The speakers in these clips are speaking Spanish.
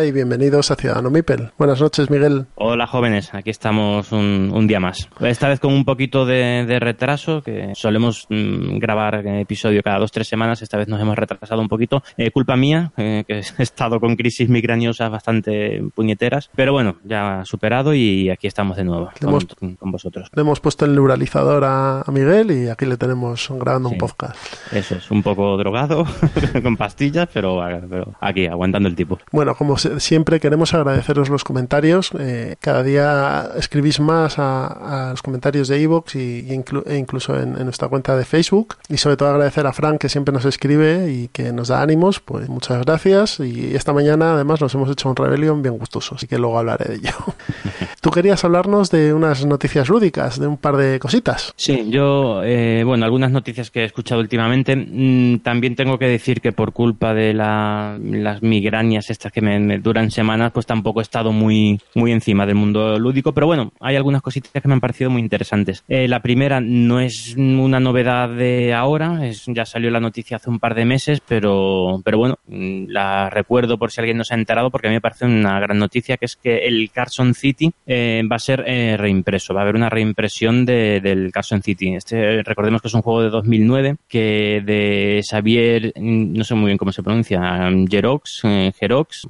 Hola y bienvenidos a Ciudadano Mipel. Buenas noches, Miguel. Hola jóvenes, aquí estamos un, día más. Esta vez con un poquito de, retraso, que solemos mm, grabar episodio cada dos tres semanas, esta vez nos hemos retrasado un poquito. Eh, culpa mía, eh, que he estado con crisis migraniosas bastante puñeteras, pero bueno, ya superado y aquí estamos de nuevo con, vosotros. Le hemos puesto el neuralizador a, Miguel y aquí le tenemos grabando un podcast. Eso es, un poco drogado, con pastillas, pero, pero aquí, aguantando el tipo. Bueno, como siempre queremos agradeceros los comentarios. Eh, cada día escribís más a, los comentarios de Evox y, e incluso en, nuestra cuenta de Facebook. Y sobre todo agradecer a Frank que siempre nos escribe y que nos da ánimos. Pues muchas gracias. Y esta mañana además nos hemos hecho un rebelión bien gustoso, así que luego hablaré de ello. Tú querías hablarnos de unas noticias lúdicas, de un par de cositas. Sí, yo, eh, bueno, algunas noticias que he escuchado últimamente. Mm, también tengo que decir que por culpa de las migrañas estas que me duran semanas, pues tampoco he estado muy, muy encima del mundo lúdico, pero bueno, hay algunas cositas que me han parecido muy interesantes. Eh, la primera no es una novedad de ahora, es, ya salió la noticia hace un par de meses, pero, pero bueno, mm, la recuerdo por si alguien no se ha enterado, porque a mí me parece una gran noticia, que es que el Carson City eh, va a ser eh, reimpreso, va a haber una reimpresión de, del Carson City. Este, recordemos que es un juego de 2009, que de Xavier, mm, no sé muy bien cómo se pronuncia, Jerox, Jerox,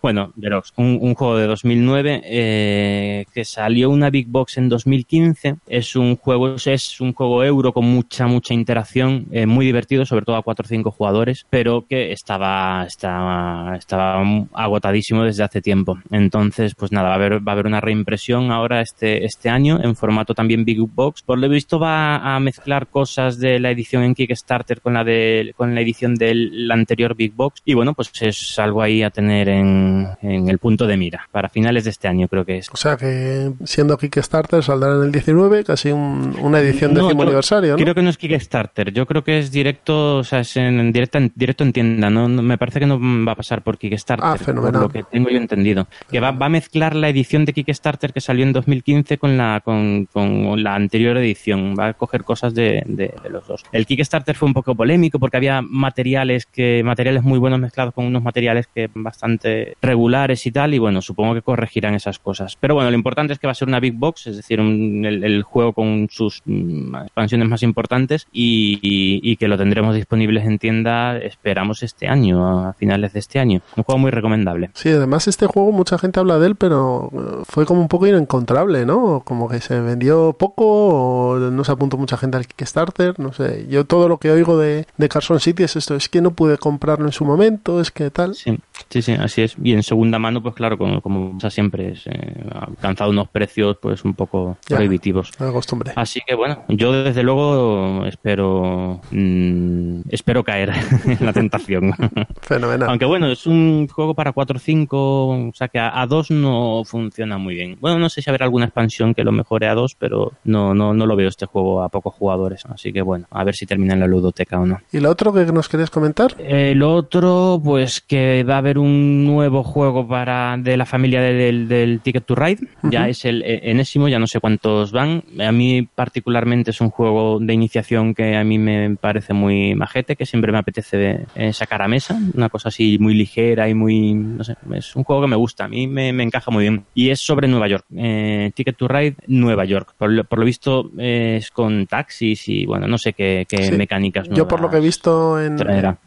Bueno, Xerox, un, juego de 2009 eh, que salió una Big Box en 2015. Es un juego, es un juego euro con mucha, mucha interacción, eh, muy divertido, sobre todo a 4 o 5 jugadores, pero que estaba, estaba, estaba agotadísimo desde hace tiempo. Entonces, pues nada, va a haber, va a haber una reimpresión ahora este, este año en formato también Big Box. Por lo visto va a mezclar cosas de la edición en Kickstarter con la de con la edición del anterior Big Box y bueno, pues es algo ahí a tener en, el punto de mira. Para finales de este año creo que es. O sea que siendo Kickstarter saldrá en el 19, casi una edición de décimo aniversario, Creo que no es Kickstarter, yo creo que es directo, o sea, es en, directo, en, directo en tienda. No, me parece que no va a pasar por Kickstarter, ah, por lo que tengo yo entendido. Que va, va, a mezclar la edición de Kickstarter que salió en 2015 con la, con, con la anterior edición. Va a coger cosas de, de, los dos. El Kickstarter fue un poco polémico porque había materiales que materiales muy buenos mezclados con unos materiales que bastante bastante regulares y tal, y bueno, supongo que corregirán esas cosas. Pero bueno, lo importante es que va a ser una Big Box, es decir, el, juego con sus mm, expansiones más importantes y, que lo tendremos disponibles en tienda, esperamos este año, a finales de este año. Un juego muy recomendable. Sí, además este juego mucha gente habla de él, pero eh, fue como un poco inencontrable, ¿no? Como que se vendió poco o no se apuntó mucha gente al Kickstarter, no sé. Yo todo lo que oigo de, de Carson City es esto, es que no pude comprarlo en su momento, es que tal. Sí, sí, sí así es. Y en segunda mano, pues claro, como, como pasa siempre, es, eh, ha alcanzado unos precios pues un poco prohibitivos. costumbre. Así que bueno, yo desde luego espero mm, espero caer en la tentación. Fenomenal. Aunque bueno, es un juego para 4 o 5, o sea que a, 2 no funciona muy bien. Bueno, no sé si habrá alguna expansión que lo mejore a 2, pero no, no, no lo veo este juego a pocos jugadores. Así que bueno, a ver si termina en la ludoteca o no. ¿Y lo otro que nos querías comentar? El otro, pues que va a haber un nuevo juego para de la familia del, Ticket to Ride. Ya es el enésimo, ya no sé cuántos van. A mí particularmente es un juego de iniciación que a mí me parece muy majete, que siempre me apetece eh, sacar a mesa. Una cosa así muy ligera y muy... No sé, es un juego que me gusta. A mí me, encaja muy bien. Y es sobre Nueva York. Eh, Ticket to Ride, Nueva York. Por, lo visto es con taxis y bueno, no sé qué, mecánicas. Yo por lo que he visto en,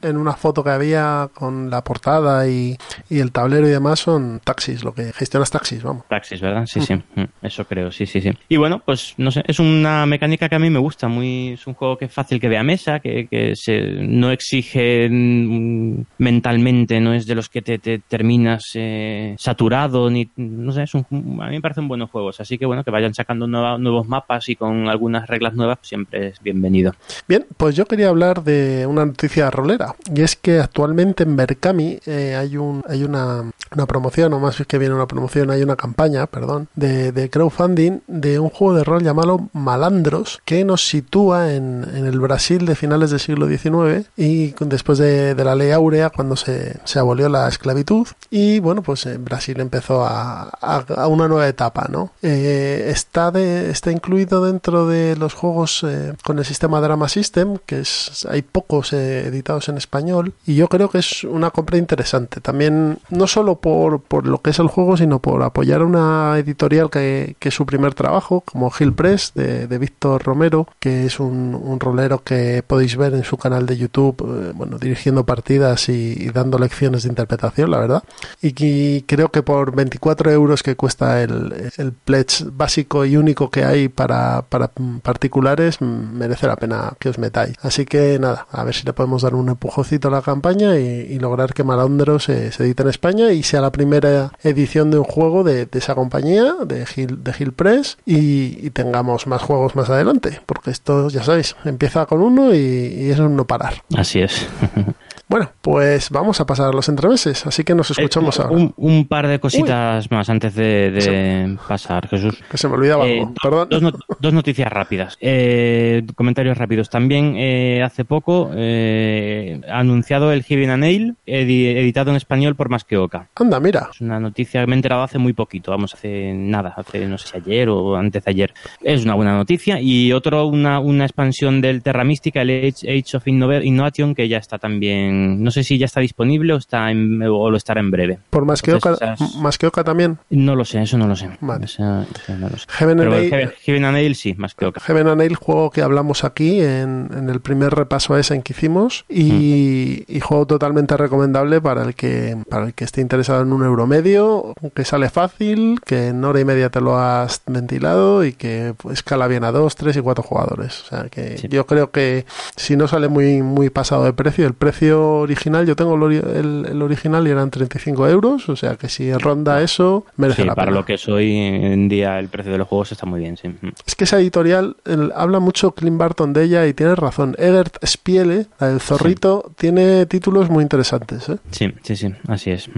en una foto que había con la portada y, y el tablero y demás son taxis, lo que gestionas taxis, vamos. Taxis, ¿verdad? Sí, sí, mm, eso creo, sí, sí, sí. Y bueno, pues no sé, es una mecánica que a mí me gusta, muy es un juego que es fácil que vea mesa, que, que se, no exige mm, mentalmente, no es de los que te, terminas eh, saturado, ni no sé, es un, a mí me parecen buenos juegos, así que bueno, que vayan sacando nuevos mapas y con algunas reglas nuevas siempre es bienvenido. Bien, pues yo quería hablar de una noticia rolera, y es que actualmente en Berkami eh, hay un hay una, una promoción, o más que viene una promoción, hay una campaña, perdón, de, crowdfunding de un juego de rol llamado Malandros, que nos sitúa en, en el Brasil de finales del siglo XIX y después de, de la ley áurea, cuando se, se, abolió la esclavitud. Y bueno, pues en Brasil empezó a, a, a una nueva etapa, ¿no? Eh, está, de, está incluido dentro de los juegos eh, con el sistema Drama System, que es, hay pocos eh, editados en español, y yo creo que es una compra interesante. También, no solo por, por lo que es el juego, sino por apoyar a una editorial que, que es su primer trabajo, como Hill Press, de, de Víctor Romero, que es un, un, rolero que podéis ver en su canal de YouTube, eh, bueno, dirigiendo partidas y, y, dando lecciones de interpretación, la verdad. Y, y, creo que por 24 euros que cuesta el, el pledge básico y único que hay para, para particulares, merece la pena que os metáis. Así que nada, a ver si le podemos dar un empujocito a la campaña y, y lograr que Malandros se, se, edite en España y sea la primera edición de un juego de, de esa compañía, de Hill, de Hill Press, y, y, tengamos más juegos más adelante, porque esto, ya sabéis, empieza con uno y, y es un no parar. Así es. Bueno, pues vamos a pasar los entremeses, así que nos escuchamos eh, ahora. Un, un, par de cositas Uy. más antes de, pasar, Jesús. Que se me olvidaba eh, algo, perdón. Dos, not dos noticias rápidas. Eh, comentarios rápidos. También eh, hace poco eh, ha anunciado el Heaven and Nail, edi editado en español por Más que Oca. Anda, mira. Es una noticia que me he enterado hace muy poquito, vamos, hace nada, hace no sé si ayer o antes de ayer. Es una buena noticia. Y otro, una, una expansión del Terra Mística, el Age, Age of Innov Innovation, que ya está también no sé si ya está disponible o está en, o lo estará en breve. ¿Por más que, Oca, esas... más que Oca también? No lo sé, eso no lo sé. Vale. Esa, esa no lo sé. Heaven Pero and Nail, Heaven and Nail sí, más que Oca. Heaven and Nail, juego que hablamos aquí en, en el primer repaso a ese en que hicimos y, mm. y, juego totalmente recomendable para el que para el que esté interesado en un euro medio, que sale fácil, que en hora y media te lo has ventilado y que escala bien a dos, tres y cuatro jugadores. O sea que sí. yo creo que si no sale muy muy pasado de precio, el precio original, yo tengo el, el, el, original y eran 35 euros, o sea que si ronda eso, merece sí, la para pena. lo que es hoy en día el precio de los juegos está muy bien, sí. Es que esa editorial el, habla mucho Clint Barton de ella y tiene razón. Egert Spiele, la del zorrito, sí. tiene títulos muy interesantes. ¿eh? Sí, sí, sí, así es.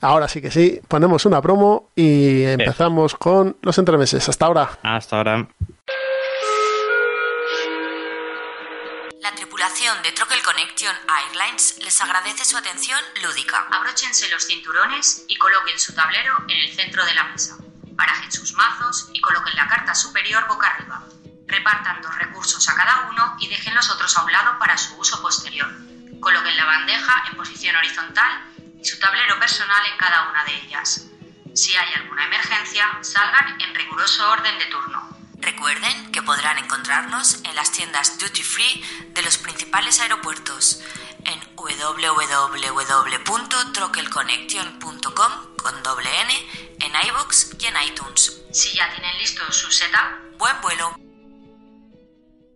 Ahora sí que sí, ponemos una promo y empezamos con los entremeses. Hasta ahora. Hasta ahora. La tripulación de Troquel Connection Airlines les agradece su atención lúdica. Abróchense los cinturones y coloquen su tablero en el centro de la mesa. Barajen sus mazos y coloquen la carta superior boca arriba. Repartan dos recursos a cada uno y dejen los otros a un lado para su uso posterior. Coloquen la bandeja en posición horizontal y su tablero personal en cada una de ellas. Si hay alguna emergencia, salgan en riguroso orden de turno. Recuerden que podrán encontrarnos en las tiendas duty free de los principales aeropuertos en www.troquelconnection.com con doble N en iVoox y en iTunes. Si ya tienen listo su setup, buen vuelo.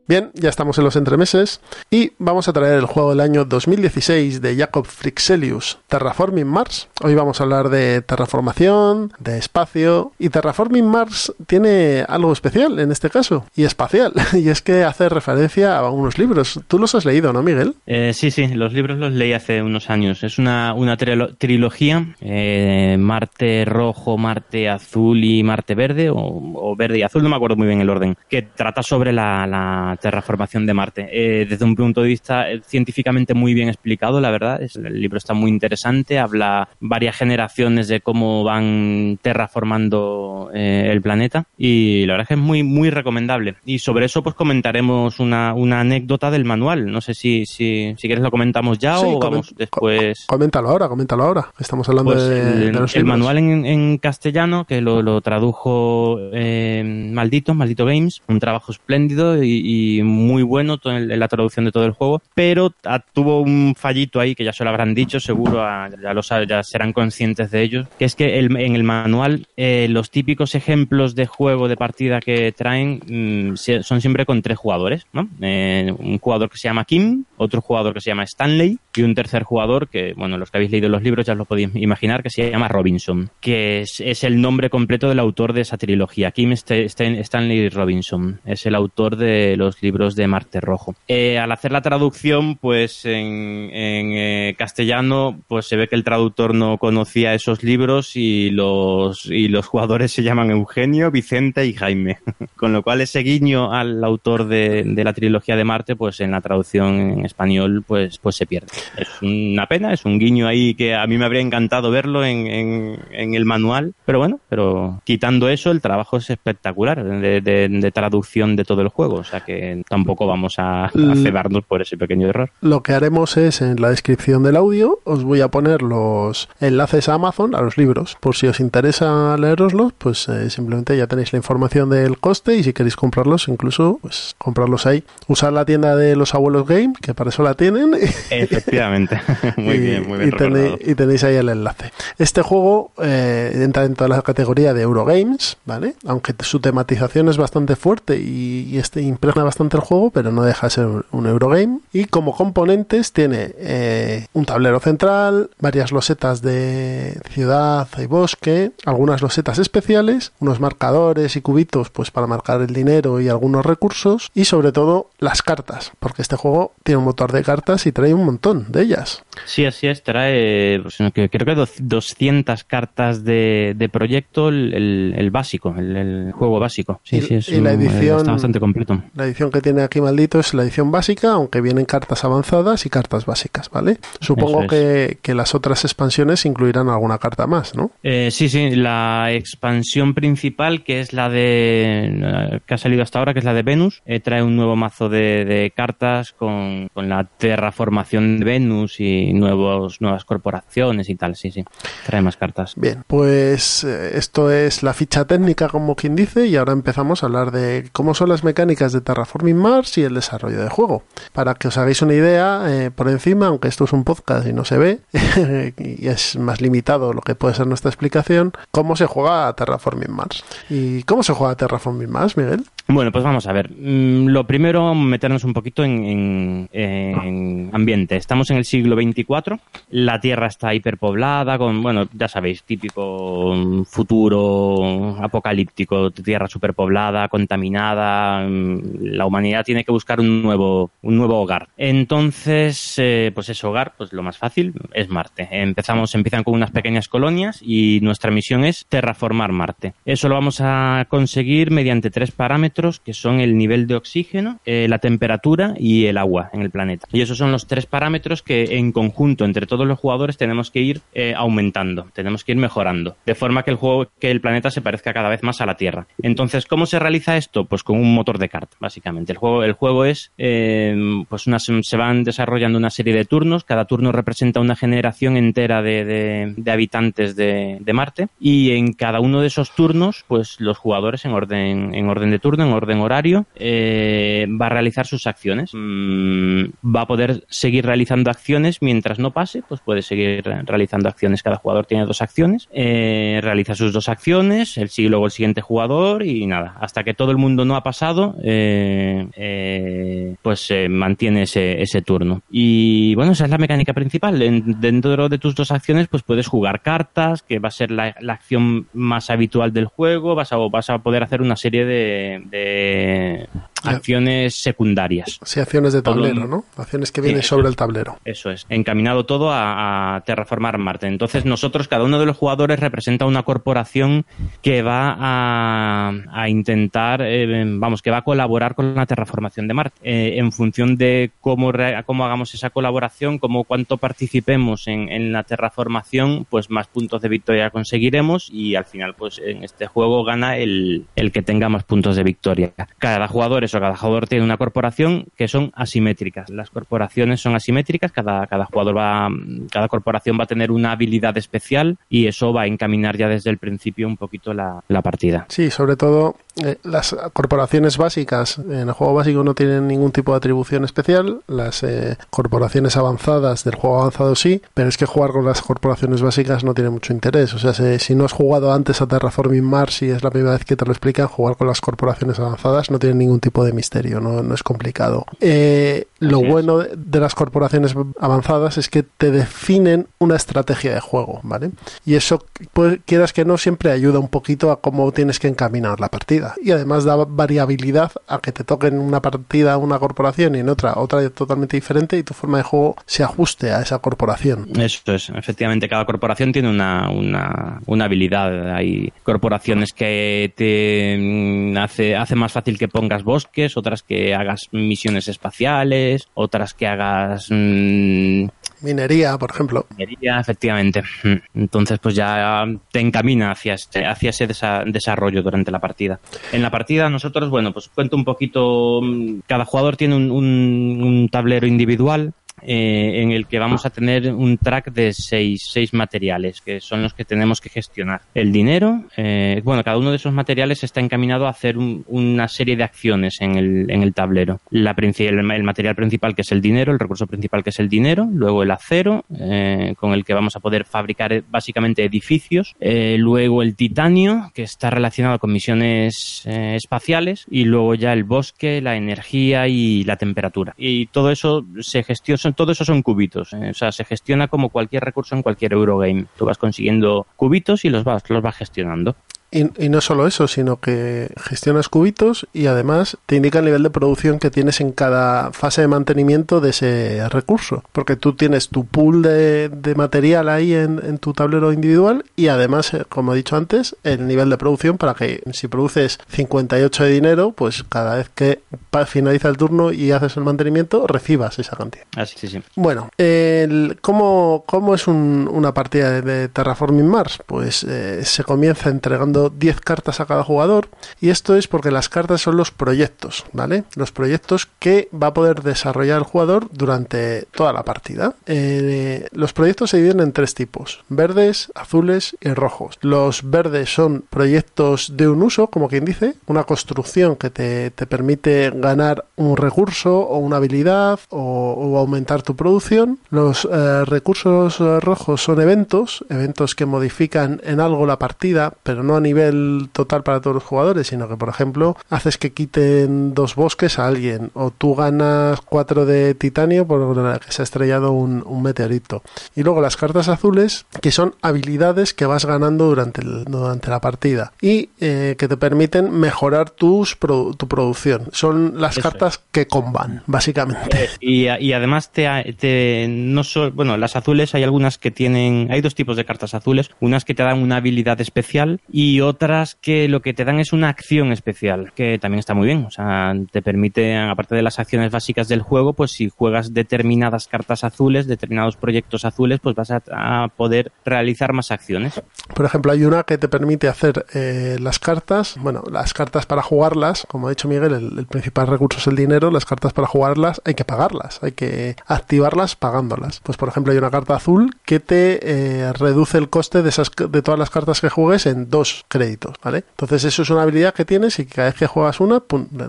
Bien, ya estamos en los entremeses y vamos a traer el juego del año 2016 de Jacob Frixelius, Terraforming Mars. Hoy vamos a hablar de terraformación, de espacio y Terraforming Mars tiene algo especial en este caso y espacial y es que hace referencia a unos libros. ¿Tú los has leído, no, Miguel? Eh, sí, sí, los libros los leí hace unos años. Es una, una trilogía, eh, Marte rojo, Marte azul y Marte verde o, o, verde y azul, no me acuerdo muy bien el orden, que trata sobre la, la terraformación de Marte. Eh, desde un punto de vista eh, científicamente muy bien explicado, la verdad. Es, el libro está muy interesante, habla varias generaciones de cómo van terraformando eh, el planeta y la verdad es que es muy, muy recomendable. Y sobre eso pues comentaremos una, una anécdota del manual. No sé si, si, si quieres lo comentamos ya sí, o vamos después. Coméntalo ahora, coméntalo ahora. Estamos hablando pues de, el, de los el manual en, en, castellano que lo, lo tradujo Maldito, Maldito Games, un trabajo espléndido y, y muy bueno en la traducción de todo el juego, pero tuvo un fallito ahí que ya se lo habrán dicho, seguro ya, lo saben, ya serán conscientes de ello, que es que en el manual eh, los típicos ejemplos de juego de partida que traen mmm, son siempre con tres jugadores, ¿no? Eh, un jugador que se llama Kim, otro jugador que se llama Stanley y un tercer jugador que, bueno, los que habéis leído los libros ya os lo podéis imaginar, que se llama Robinson, que es, es el nombre completo del autor de esa trilogía, Kim St St Stanley Robinson, es el autor de los libros de Marte Rojo. Eh, al hacer la traducción, pues en, en castellano, pues se ve que el traductor no conocía esos libros y los, y los jugadores se llaman Eugenio, Vicente y Jaime. Con lo cual ese guiño al autor de, la trilogía de Marte, pues en la traducción en español, pues, pues se pierde. Es una pena, es un guiño ahí que a mí me habría encantado verlo en, en, el manual, pero bueno, pero quitando eso, el trabajo es espectacular de, de, traducción de todo el juego, o sea que tampoco vamos a, a cebarnos por ese pequeño error. Lo que haremos es en la descripción del audio, os voy a poner los enlaces a Amazon, a los libros, por si os interesa leeroslos, pues eh, simplemente ya tenéis la información del coste y si queréis comprarlos, incluso pues comprarlos ahí. Usar la tienda de los abuelos Game, que para eso la tienen. Efectivamente. muy bien, muy bien. Y tenéis, ahí el enlace. Este juego eh, entra dentro de la categoría de Eurogames, ¿vale? Aunque su tematización es bastante fuerte y, este impregna bastante el juego, pero no deja de ser un Eurogame. Y como componentes tiene eh, un tablero central, varias losetas de ciudad y bosque, algunas losetas especiales, unos marcadores y cubitos pues para marcar el dinero y algunos recursos y sobre todo las cartas, porque este juego tiene un motor de cartas y trae un montón de ellas. Sí, así es, trae pues, creo que 200 cartas de, de proyecto, el, básico, el, juego básico. Sí, sí, es la edición, está bastante completo. La edición que tiene aquí maldito es la edición básica, aunque vienen cartas avanzadas y cartas básicas, ¿vale? Supongo que, que, las otras expansiones incluirán alguna carta más, ¿no? Eh, sí, sí, la expansión principal, que es la de que ha salido hasta ahora, que es la de Venus, eh, trae un nuevo mazo de, de cartas con, con la terraformación de Venus y nuevos, nuevas corporaciones y tal, sí, sí. Trae más cartas. Bien, pues eh, esto es la ficha técnica, como quien dice, y ahora empezamos a hablar de cómo son las mecánicas de Terraforming Mars y el desarrollo del juego. Para que os hagáis una idea, eh, por encima, aunque esto es un podcast y no se ve, y es más limitado lo que puede ser nuestra explicación, cómo se juega a Terraforming Mars. ¿Y cómo se juega a Terraforming Mars, Miguel? Bueno, pues vamos a ver. Mm, lo primero, meternos un poquito en, en, ambiente. Estamos en el siglo XXIV, la Tierra está hiperpoblada, con, bueno, ya sabéis, típico mm, futuro apocalíptico, Tierra superpoblada, contaminada, mm, la humanidad tiene que buscar un nuevo, un nuevo hogar. Entonces, eh, pues ese hogar, pues lo más fácil es Marte. Empezamos, empiezan con unas pequeñas colonias y nuestra misión es terraformar Marte. Eso lo vamos a conseguir mediante tres parámetros que son el nivel de oxígeno, eh, la temperatura y el agua en el planeta. Y esos son los tres parámetros que en conjunto entre todos los jugadores tenemos que ir eh, aumentando, tenemos que ir mejorando, de forma que el juego, que el planeta se parezca cada vez más a la Tierra. Entonces, ¿cómo se realiza esto? Pues con un motor de carta, básicamente. El juego, el juego es, eh, pues se van desarrollando una serie de turnos, cada turno representa una generación entera de, habitantes de, Marte y en cada uno de esos turnos, pues los jugadores en orden de turno en orden horario, eh, va a realizar sus acciones. Mm, va a poder seguir realizando acciones mientras no pase, pues puede seguir realizando acciones. Cada jugador tiene dos acciones, eh, realiza sus dos acciones, el sigue luego el siguiente jugador y nada, hasta que todo el mundo no ha pasado, eh, pues se mantiene ese, turno. Y bueno, esa es la mecánica principal. dentro de tus dos acciones, pues puedes jugar cartas, que va a ser la, acción más habitual del juego, vas a, vas a poder hacer una serie de eh, acciones secundarias. Sí, acciones de tablero, ¿no? Acciones que vienen sobre el tablero. Eso es, encaminado todo a, terraformar Marte. Entonces nosotros, cada uno de los jugadores representa una corporación que va a, intentar, eh, vamos, que va a colaborar con la terraformación de Marte. Eh, en función de cómo, cómo hagamos esa colaboración, cómo cuánto participemos en, en la terraformación, pues más puntos de victoria conseguiremos y al final, pues en este juego gana el, el que tenga más puntos de victoria cada jugador, eso, cada jugador tiene una corporación que son asimétricas. Las corporaciones son asimétricas, cada, cada jugador va, cada corporación va a tener una habilidad especial y eso va a encaminar ya desde el principio un poquito la, la partida. Sí, sobre todo eh, las corporaciones básicas en el juego básico no tienen ningún tipo de atribución especial. Las eh, corporaciones avanzadas del juego avanzado sí, pero es que jugar con las corporaciones básicas no tiene mucho interés. O sea, si, no has jugado antes a Terraforming Mars y es la primera vez que te lo explican, jugar con las corporaciones avanzadas no tiene ningún tipo de misterio, no, no es complicado. Eh, lo bueno de, las corporaciones avanzadas es que te definen una estrategia de juego, ¿vale? Y eso, pues, quieras que no, siempre ayuda un poquito a cómo tienes que encaminar la partida. Y además da variabilidad a que te toquen una partida una corporación y en otra otra totalmente diferente y tu forma de juego se ajuste a esa corporación. Eso es, efectivamente, cada corporación tiene una, una, una habilidad. Hay corporaciones que te mm, hace, hace más fácil que pongas bosques, otras que hagas misiones espaciales, otras que hagas mm, minería, por ejemplo. Minería, efectivamente. Mm. Entonces, pues ya te encamina hacia, este, hacia ese desarrollo durante la partida. En la partida, nosotros, bueno, pues cuento un poquito. Cada jugador tiene un, un tablero individual eh, en el que vamos a tener un track de seis, seis materiales, que son los que tenemos que gestionar. El dinero, eh, bueno, cada uno de esos materiales está encaminado a hacer una serie de acciones en el, en el tablero. La, el, el, material principal, que es el dinero, el recurso principal, que es el dinero, luego el acero, eh, con el que vamos a poder fabricar básicamente edificios, luego el titanio, que está relacionado con misiones espaciales, y luego ya el bosque, la energía y la temperatura. Y todo eso se gestiona todo eso son cubitos. ¿eh? O sea, se gestiona como cualquier recurso en cualquier Eurogame. Tú vas consiguiendo cubitos y los vas, los vas gestionando. Y, no solo eso, sino que gestionas cubitos y además te indica el nivel de producción que tienes en cada fase de mantenimiento de ese recurso. Porque tú tienes tu pool de, material ahí en, tu tablero individual y además, eh, como he dicho antes, el nivel de producción para que si produces 58 de dinero, pues cada vez que finaliza el turno y haces el mantenimiento, recibas esa cantidad. Así, sí, sí. Bueno, el, ¿cómo, ¿cómo, es una partida de, Terraforming Mars? Pues eh, se comienza entregando 10 cartas a cada jugador y esto es porque las cartas son los proyectos, ¿vale? Los proyectos que va a poder desarrollar el jugador durante toda la partida. Eh, los proyectos se dividen en tres tipos, verdes, azules y rojos. Los verdes son proyectos de un uso, como quien dice, una construcción que te, permite ganar un recurso o una habilidad o, aumentar tu producción. Los eh, recursos rojos son eventos, eventos que modifican en algo la partida, pero no a nivel total para todos los jugadores, sino que, por ejemplo, haces que quiten dos bosques a alguien, o tú ganas cuatro de titanio por la que se ha estrellado un, meteorito. Y luego las cartas azules, que son habilidades que vas ganando durante, durante la partida y eh, que te permiten mejorar tus tu producción. Son las cartas que comban, básicamente. Y, y además te, no solo, bueno, las azules hay algunas que tienen, hay dos tipos de cartas azules, unas que te dan una habilidad especial y y otras que lo que te dan es una acción especial, que también está muy bien. O sea, te permite, aparte de las acciones básicas del juego, pues si juegas determinadas cartas azules, determinados proyectos azules, pues vas a, poder realizar más acciones. Por ejemplo, hay una que te permite hacer eh, las cartas, bueno, las cartas para jugarlas, como ha dicho Miguel, el, principal recurso es el dinero, las cartas para jugarlas hay que pagarlas, hay que activarlas pagándolas. Pues por ejemplo, hay una carta azul que te eh, reduce el coste de, esas, de todas las cartas que juegues en dos créditos, ¿vale? Entonces eso es una habilidad que tienes y cada vez que juegas una,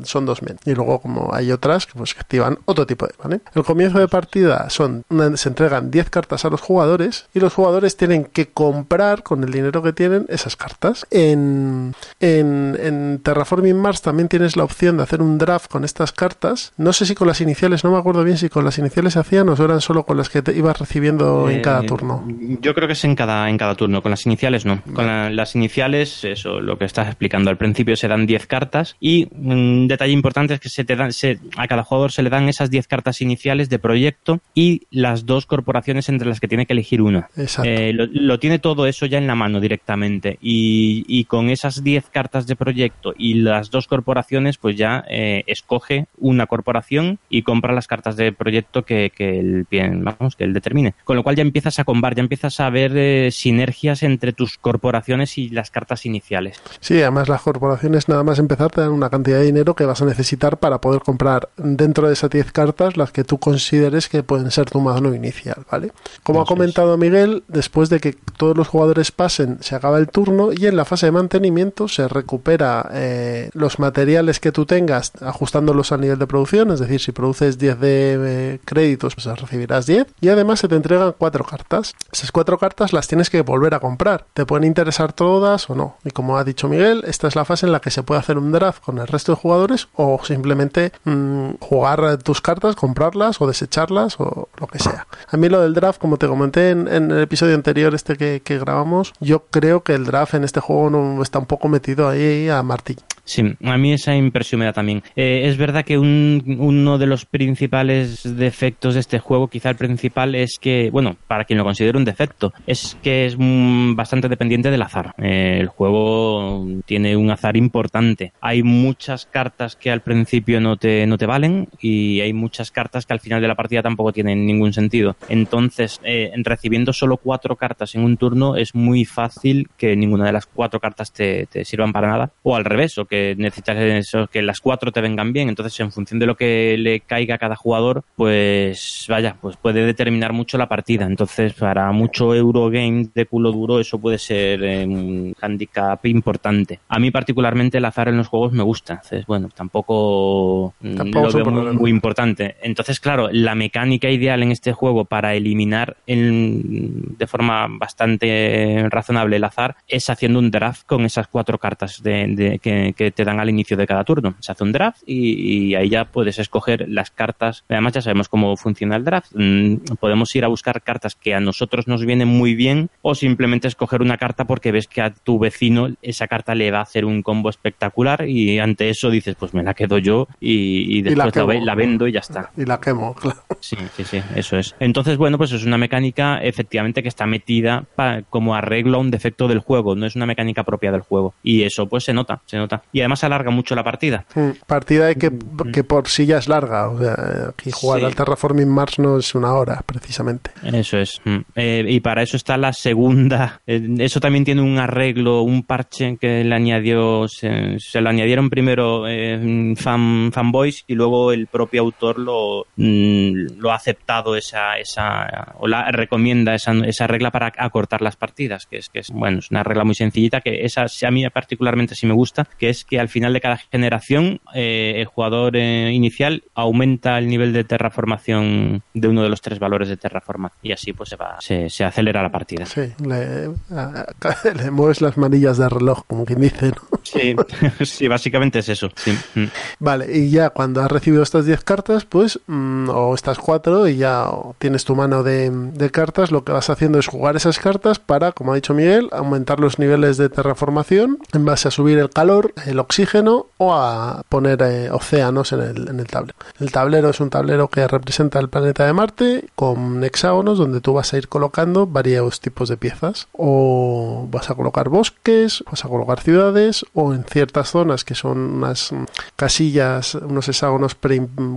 son dos men. Y luego como hay otras que pues activan otro tipo de, ¿vale? El comienzo de partida son, se entregan 10 cartas a los jugadores y los jugadores tienen que comprar con el dinero que tienen esas cartas. En, en, en Terraforming Mars también tienes la opción de hacer un draft con estas cartas. No sé si con las iniciales, no me acuerdo bien si con las iniciales se hacían o eran solo con las que te ibas recibiendo en cada eh, turno. Yo creo que es en cada, en cada turno, con las iniciales no. Con las iniciales eso, lo que estás explicando. Al principio se dan 10 cartas y un detalle importante es que se te dan, a cada jugador se le dan esas 10 cartas iniciales de proyecto y las dos corporaciones entre las que tiene que elegir una. Eh, lo, tiene todo eso ya en la mano directamente y, con esas 10 cartas de proyecto y las dos corporaciones pues ya eh, escoge una corporación y compra las cartas de proyecto que, que él, vamos, que él determine. Con lo cual ya empiezas a combar, ya empiezas a ver eh, sinergias entre tus corporaciones y las cartas iniciales. Sí, además las corporaciones nada más empezar te dan una cantidad de dinero que vas a necesitar para poder comprar dentro de esas 10 cartas las que tú consideres que pueden ser tu mano inicial, ¿vale? Como ha comentado Miguel, después de que todos los jugadores pasen, se acaba el turno y en la fase de mantenimiento se recupera eh, los materiales que tú tengas ajustándolos al nivel de producción, es decir, si produces 10 de eh, créditos, pues recibirás 10 y además se te entregan cuatro cartas. Esas cuatro cartas las tienes que volver a comprar. Te pueden interesar todas o no Y como ha dicho Miguel, esta es la fase en la que se puede hacer un draft con el resto de jugadores o simplemente mm, jugar tus cartas, comprarlas o desecharlas o lo que sea. A mí lo del draft, como te comenté en, el episodio anterior este que, que, grabamos, yo creo que el draft en este juego no está un poco metido ahí a Martín. Sí, a mí esa impresión me da también. Eh, es verdad que uno de los principales defectos de este juego, quizá el principal, es que, bueno, para quien lo considere un defecto, es que es bastante dependiente del azar. Eh, el juego tiene un azar importante. Hay muchas cartas que al principio no te, no te valen y hay muchas cartas que al final de la partida tampoco tienen ningún sentido. Entonces, eh, recibiendo solo cuatro cartas en un turno, es muy fácil que ninguna de las cuatro cartas te, te sirvan para nada. O al revés, o que necesitas eso, que las cuatro te vengan bien. Entonces, en función de lo que le caiga a cada jugador, pues vaya, pues puede determinar mucho la partida. Entonces, para mucho Eurogame de culo duro, eso puede ser eh, un handicap importante. A mí, particularmente, el azar en los juegos me gusta. Entonces, bueno, tampoco, lo veo muy, importante. Entonces, claro, la mecánica ideal en este juego para eliminar de forma bastante razonable el azar es haciendo un draft con esas cuatro cartas de, que, que te dan al inicio de cada turno. Se hace un draft y, ahí ya puedes escoger las cartas. Además ya sabemos cómo funciona el draft. Mm, podemos ir a buscar cartas que a nosotros nos vienen muy bien o simplemente escoger una carta porque ves que a tu vecino esa carta le va a hacer un combo espectacular y ante eso dices pues me la quedo yo y, después la, vendo y ya está. Y la quemo, claro. Sí, sí, sí, eso es. Entonces, bueno, pues es una mecánica efectivamente que está metida como arreglo a un defecto del juego, no es una mecánica propia del juego. Y eso pues se nota, se nota y además alarga mucho la partida. Mm, partida que, mm. que por sí ya es larga. O sea, aquí jugar al Terraforming Mars no es una hora, precisamente. Eso es. Mm. Eh, y para eso está la segunda. Eh, eso también tiene un arreglo, un parche que le añadió. Se, lo añadieron primero eh, fan, fanboys y luego el propio autor lo, lo ha aceptado esa, esa o la recomienda esa, esa regla para acortar las partidas, que es que es bueno, es una regla muy sencillita que esa a mí particularmente sí me gusta, que es que al final de cada generación eh, el jugador eh, inicial aumenta el nivel de terraformación de uno de los tres valores de terraformación y así pues se va se, se acelera la partida. Sí, le, le, mueves las manillas de reloj, como quien dice, ¿no? Sí, sí, básicamente es eso. Mm. Vale, y ya cuando has recibido estas 10 cartas, pues, mm, o estas 4 y ya tienes tu mano de, de cartas, lo que vas haciendo es jugar esas cartas para, como ha dicho Miguel, aumentar los niveles de terraformación en base a subir el calor, el oxígeno o a poner eh, océanos en el, en el tablero. El tablero es un tablero que representa el planeta de Marte con hexágonos donde tú vas a ir colocando varios tipos de piezas. O vas a colocar bosques, vas a colocar ciudades o en ciertas zonas que son unas casillas, unos hexágonos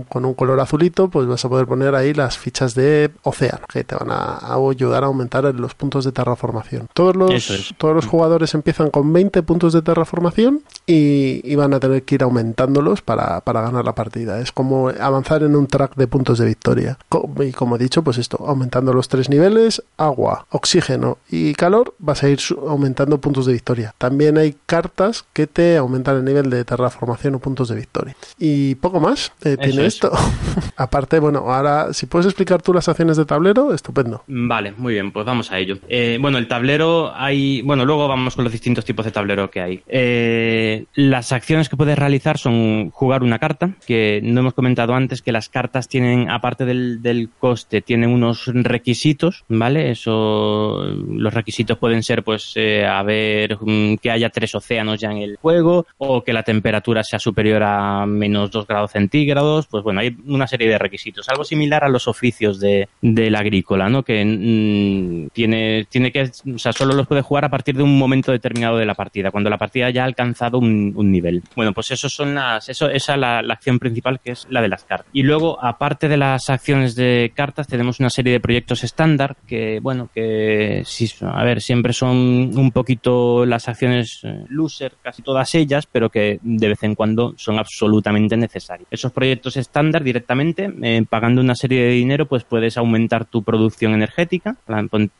con un color azulito, pues vas a poder poner ahí las fichas de océano que te van a, ayudar a aumentar los puntos de terraformación. Todos los, todos los jugadores empiezan con 20 puntos de terraformación y, y van a tener que ir aumentándolos para, para, ganar la partida. Es como avanzar en un track de puntos de victoria. Y como he dicho, pues esto, aumentando los tres niveles, agua, oxígeno y calor, vas a ir aumentando puntos de victoria. También hay cartas que te aumentan el nivel de terraformación o puntos de victoria. Y poco más eh, tiene esto. Aparte, bueno, ahora si puedes explicar tú las acciones de tablero, estupendo. Vale, muy bien, pues vamos a ello. Eh, bueno, el tablero hay, bueno, luego vamos con los distintos tipos de tablero que hay. Eh, las acciones que puedes realizar son jugar una carta, que no hemos comentado antes que las cartas tienen, aparte del, del coste, tienen unos requisitos, ¿vale? Eso, los requisitos pueden ser, pues, eh, a ver, mm, que haya tres océanos ya en el juego, o que la temperatura sea superior a menos 2 grados centígrados, pues bueno, hay una serie de requisitos. Algo similar a los oficios de, del agrícola, ¿no? Que mm, tiene, tiene que, o sea, solo los puede jugar a partir de un momento determinado de la partida, cuando la partida ya ha alcanzado un, un nivel. Bueno, pues esos son las, eso, esa es la, acción principal que es la de las cartas. Y luego, aparte de las acciones de cartas, tenemos una serie de proyectos estándar que, bueno, que sí, a ver, siempre son un poquito las acciones eh, loser, casi todas ellas, pero que de vez en cuando son absolutamente necesarias. Esos proyectos estándar directamente, eh, pagando una serie de dinero, pues puedes aumentar tu producción energética,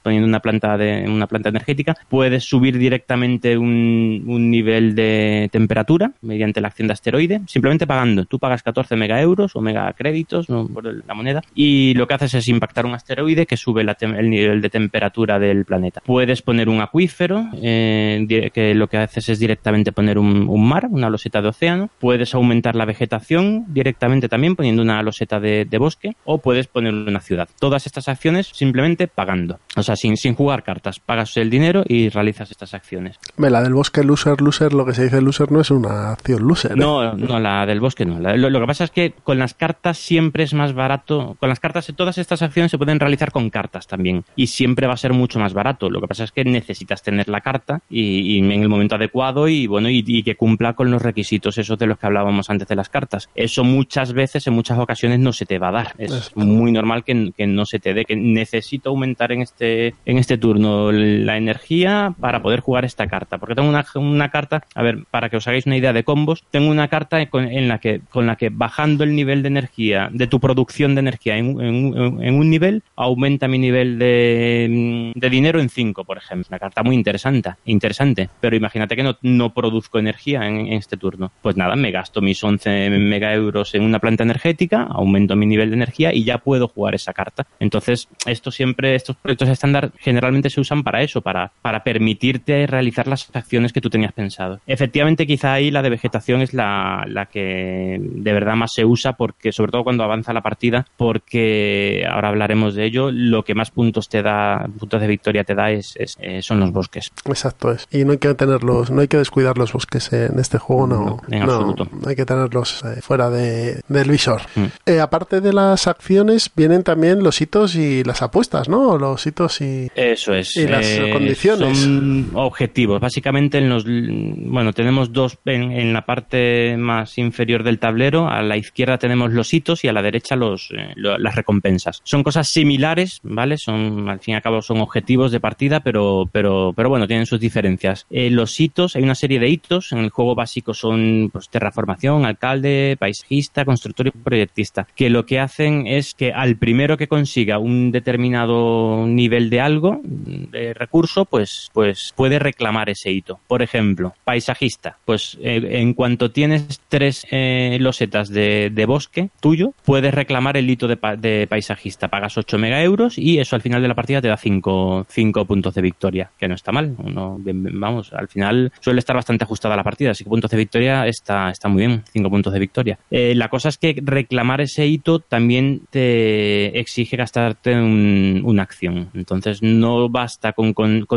poniendo una planta de una planta energética, puedes subir directamente un, nivel de temperatura mediante la acción de asteroide, simplemente pagando. Tú pagas 14 mega euros o mega créditos por la moneda y lo que haces es impactar un asteroide que sube el nivel de temperatura del planeta. Puedes poner un acuífero, eh, que lo que haces es directamente poner un, mar, una loseta de océano. Puedes aumentar la vegetación directamente también poniendo una loseta de, bosque o puedes poner una ciudad. Todas estas acciones simplemente pagando. O sea, sin, sin jugar cartas. Pagas el dinero y realizas estas acciones. La del bosque loser, loser, lo que se dice loser no es una acción loser. ¿eh? No, no, la del bosque no. lo, que pasa es que con las cartas siempre es más barato. Con las cartas, todas estas acciones se pueden realizar con cartas también. Y siempre va a ser mucho más barato. Lo que pasa es que necesitas tener la carta y, en el momento adecuado y bueno, y, que cumpla con los requisitos esos de los que hablábamos antes de las cartas. Eso muchas veces, en muchas ocasiones, no se te va a dar. Es muy normal que, que no se te dé, que necesito aumentar en este, en este turno la energía para poder jugar esta carta. Porque tengo una, una carta, a ver, para que os hagáis una idea de combos, tengo una carta en la que, con la que bajando el nivel de energía, de tu producción de energía en, un nivel, aumenta mi nivel de, de dinero en 5, por ejemplo. Una carta muy interesante, interesante. Pero imagínate que no, no produzco energía en, este turno. Pues nada, me gasto mis 11 mega euros en una planta energética, aumento mi nivel de energía y ya puedo jugar esa carta. Entonces, esto siempre, estos proyectos estándar generalmente se usan para eso, para, para permitirte realizar las acciones que tú tenías pensado. Efectivamente, quizá ahí la de vegetación es la, la que de verdad más se usa porque, sobre todo cuando avanza la partida, porque ahora hablaremos de ello, lo que más puntos te da, puntos de victoria te da es, eh, son los bosques. Exacto es. Y no hay que tenerlos, no hay que descuidar los bosques en este juego, no. en absoluto. hay que tenerlos eh, fuera de, del visor. Mm. Eh, aparte de las acciones, vienen también los hitos y las apuestas, ¿no? Los hitos y, Eso es. y las condiciones. Son objetivos. Básicamente en los, bueno, tenemos dos en, la parte más inferior del tablero. A la izquierda tenemos los hitos y a la derecha los, las recompensas. Son cosas similares, ¿vale? Son, al fin y al cabo, son objetivos de partida, pero, pero, pero bueno, tienen sus diferencias. Eh, los hitos, hay una serie de hitos. En el juego básico son pues, terraformación, alcalde, paisajista, constructor y proyectista. Que lo que hacen es que al primero que consiga un determinado nivel de algo, de recurso, pues, pues puede reclamar ese hito. Por ejemplo, paisajista. Pues eh, en cuanto tienes tres eh, losetas de, bosque tuyo, puedes reclamar el hito de, paisajista. Pagas 8 mega euros y eso al final de la partida te da 5, 5 puntos de victoria, que no está mal. Vamos, al final suele estar bastante ajustada la partida, así que puntos de victoria está, está muy bien, 5 puntos de victoria. Eh, la cosa es que reclamar ese hito también te exige gastarte una acción. Entonces no basta con, con,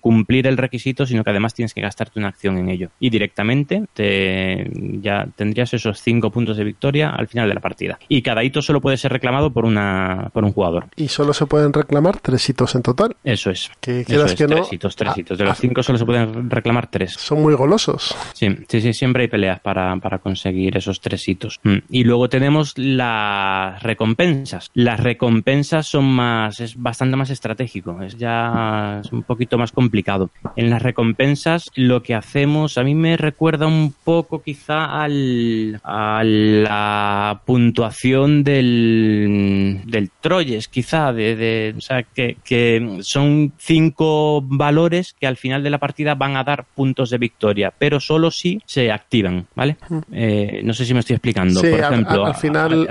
cumplir el requisito, sino que además tienes que gastarte una acción en ello. Y directamente te, ya tendrías esos 5 puntos de victoria al final de la partida. Y cada hito solo puede ser reclamado por, una, por un jugador. Y solo se pueden reclamar tres hitos en total. Eso es. Que quieras que no. Tres hitos, tres ah, hitos. De los 5 solo se pueden reclamar tres. Son muy golosos. Sí, sí, sí, siempre hay peleas para, para conseguir esos tres hitos. Mm. Y luego tenemos las recompensas. Las recompensas son más, es bastante más estratégico. Es ya es un poquito más complicado. En las recompensas lo que hacemos, a mí me recuerda un poco quizá al, a la puntuación del, del Troyes, quizá, de, de o sea, que, que son cinco valores que al final de la partida van a dar puntos de victoria, pero solo si se activan, ¿vale? Eh, no sé si me estoy explicando. Por ejemplo, al, final,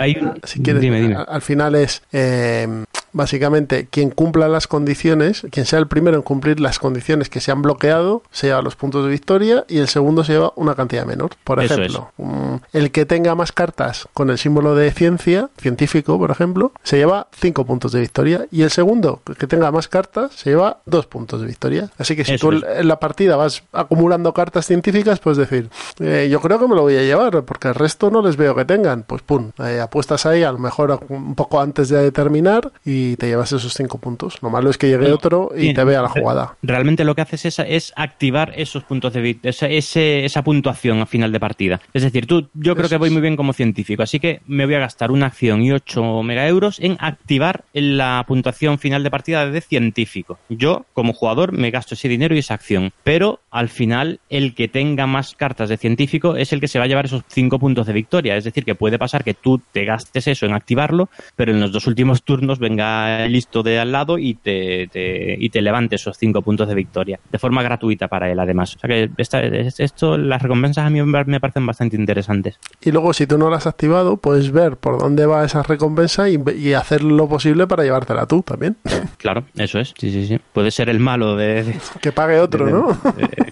al final es eh, básicamente quien cumpla las condiciones, quien sea el primero en cumplir las condiciones que se han bloqueado, se lleva los puntos de victoria y el segundo se lleva una cantidad menor. Por ejemplo, mm, el que tenga más cartas con el símbolo de ciencia, científico, por ejemplo, se lleva 5 puntos de victoria y el segundo, el que tenga más cartas, se lleva 2 puntos de victoria. Así que si tú en la partida vas acumulando cartas científicas, puedes decir, eh, yo creo que me lo voy a llevar porque el resto no les veo que tengan. Pues pum, eh, apuestas ahí a lo mejor un poco antes de terminar y te llevas esos cinco puntos. Lo malo es que llegue otro y te vea la jugada. Realmente lo que haces es, es activar esos puntos de esa, esa puntuación a final de partida. Es decir, tú, yo creo que voy muy bien como científico, así que me voy a gastar una acción y 8 mega euros en activar la puntuación final de partida de científico. Yo, como jugador, me gasto ese dinero y esa acción, pero al final el que tenga más cartas de científico es el que se va a llevar esos cinco puntos de victoria. Es decir, que puede pasar que tú te gastes eso en activarlo, pero en los dos últimos turnos venga listo de al lado y te, y te levante esos cinco puntos de victoria, de forma gratuita para él además. O sea que esto, las recompensas a mí me parecen bastante interesantes. Y luego si tú no las has activado, puedes ver por dónde va esa recompensa y, y hacer lo posible para llevártela tú también. Claro, eso es, sí, sí, sí. Puede ser el malo de... que pague otro, ¿no?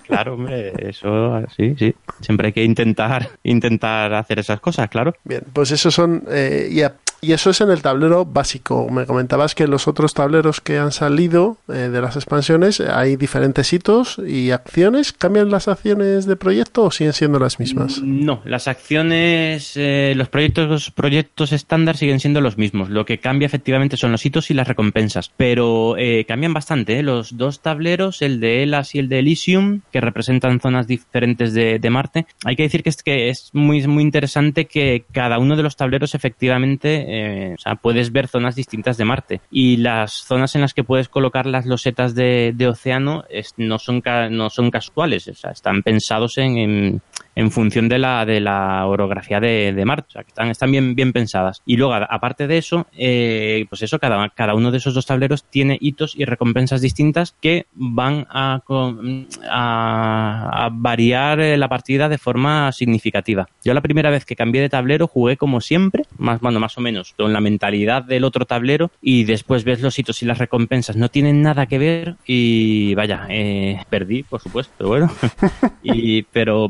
claro, hombre, eso sí, sí. Siempre hay que intentar, intentar hacer esas cosas, claro. Bien, pues esos son... Eh, y eso es en el tablero básico. Me comentabas que en los otros tableros que han salido eh, de las expansiones hay diferentes hitos y acciones. ¿Cambian las acciones de proyecto o siguen siendo las mismas? No, las acciones, eh, los proyectos, los proyectos estándar siguen siendo los mismos. Lo que cambia efectivamente son los hitos y las recompensas. Pero eh, cambian bastante. Los dos tableros, el de Elas y el de Elysium, que representan zonas diferentes de, Marte. Hay que decir que es que es muy, muy interesante que cada uno de los tableros efectivamente eh, o sea, puedes ver zonas distintas de Marte. Y las zonas en las que puedes colocar las losetas de, océano no, son, no son casuales, o sea, están pensados en en función de la, de la orografía de, de Marte. O sea, que están, están bien, bien pensadas. Y luego, aparte de eso, eh, pues eso, cada, cada uno de esos dos tableros tiene hitos y recompensas distintas que van a, a, variar eh, la partida de forma significativa. Yo la primera vez que cambié de tablero jugué como siempre, más, bueno, más o menos, con la mentalidad del otro tablero y después ves los hitos y las recompensas. No tienen nada que ver y vaya, eh, perdí, por supuesto, pero bueno. y, pero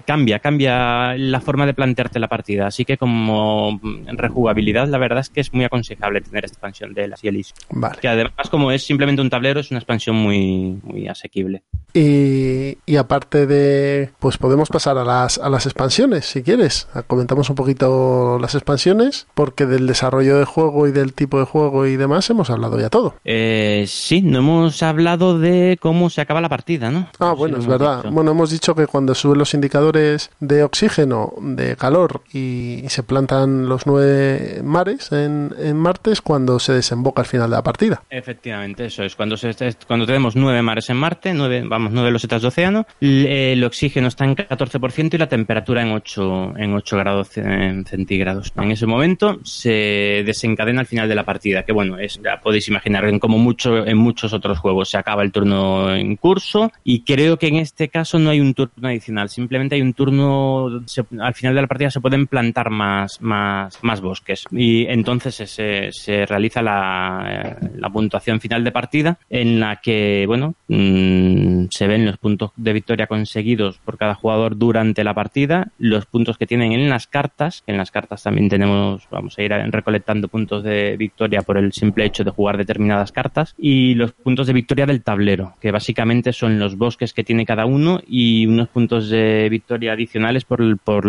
cambia, cambia la forma de plantearte la partida. Así que como rejugabilidad, la verdad es que es muy aconsejable tener esta expansión de las Elysium. Vale. Que además, como es simplemente un tablero, es una expansión muy, muy asequible. Y, y, aparte de, pues podemos pasar a las, a las expansiones, si quieres. Comentamos un poquito las expansiones, porque del desarrollo de juego y del tipo de juego y demás hemos hablado ya todo. Eh, sí, no hemos hablado de cómo se acaba la partida, ¿no? Ah, bueno, es verdad. Bueno, hemos dicho que cuando suben los indicadores de oxígeno, de calor y, se plantan los nueve mares en, en Marte es cuando se desemboca al final de la partida. Efectivamente, eso es. Cuando, se, cuando tenemos nueve mares en Marte, nueve, vamos, nueve losetas de océano, el oxígeno está en 14% y la temperatura en 8, en 8 grados centígrados. En ese momento se desencadena al final de la partida, que bueno, es, ya podéis imaginar, como mucho, en muchos otros juegos se acaba el turno en curso y creo que en este caso no hay un turno adicional, simplemente hay un turno, al final de la partida se pueden plantar más, más, más bosques. Y entonces se, se realiza la, la, puntuación final de partida en la que, bueno, mm, se ven los puntos de victoria conseguidos por cada jugador durante la partida, los puntos que tienen en las cartas, en las cartas también tenemos, vamos a ir recolectando puntos de victoria por el simple hecho de jugar determinadas cartas y los puntos de victoria del tablero, que básicamente son los bosques que tiene cada uno y unos puntos de victoria victoria adicionales por, por,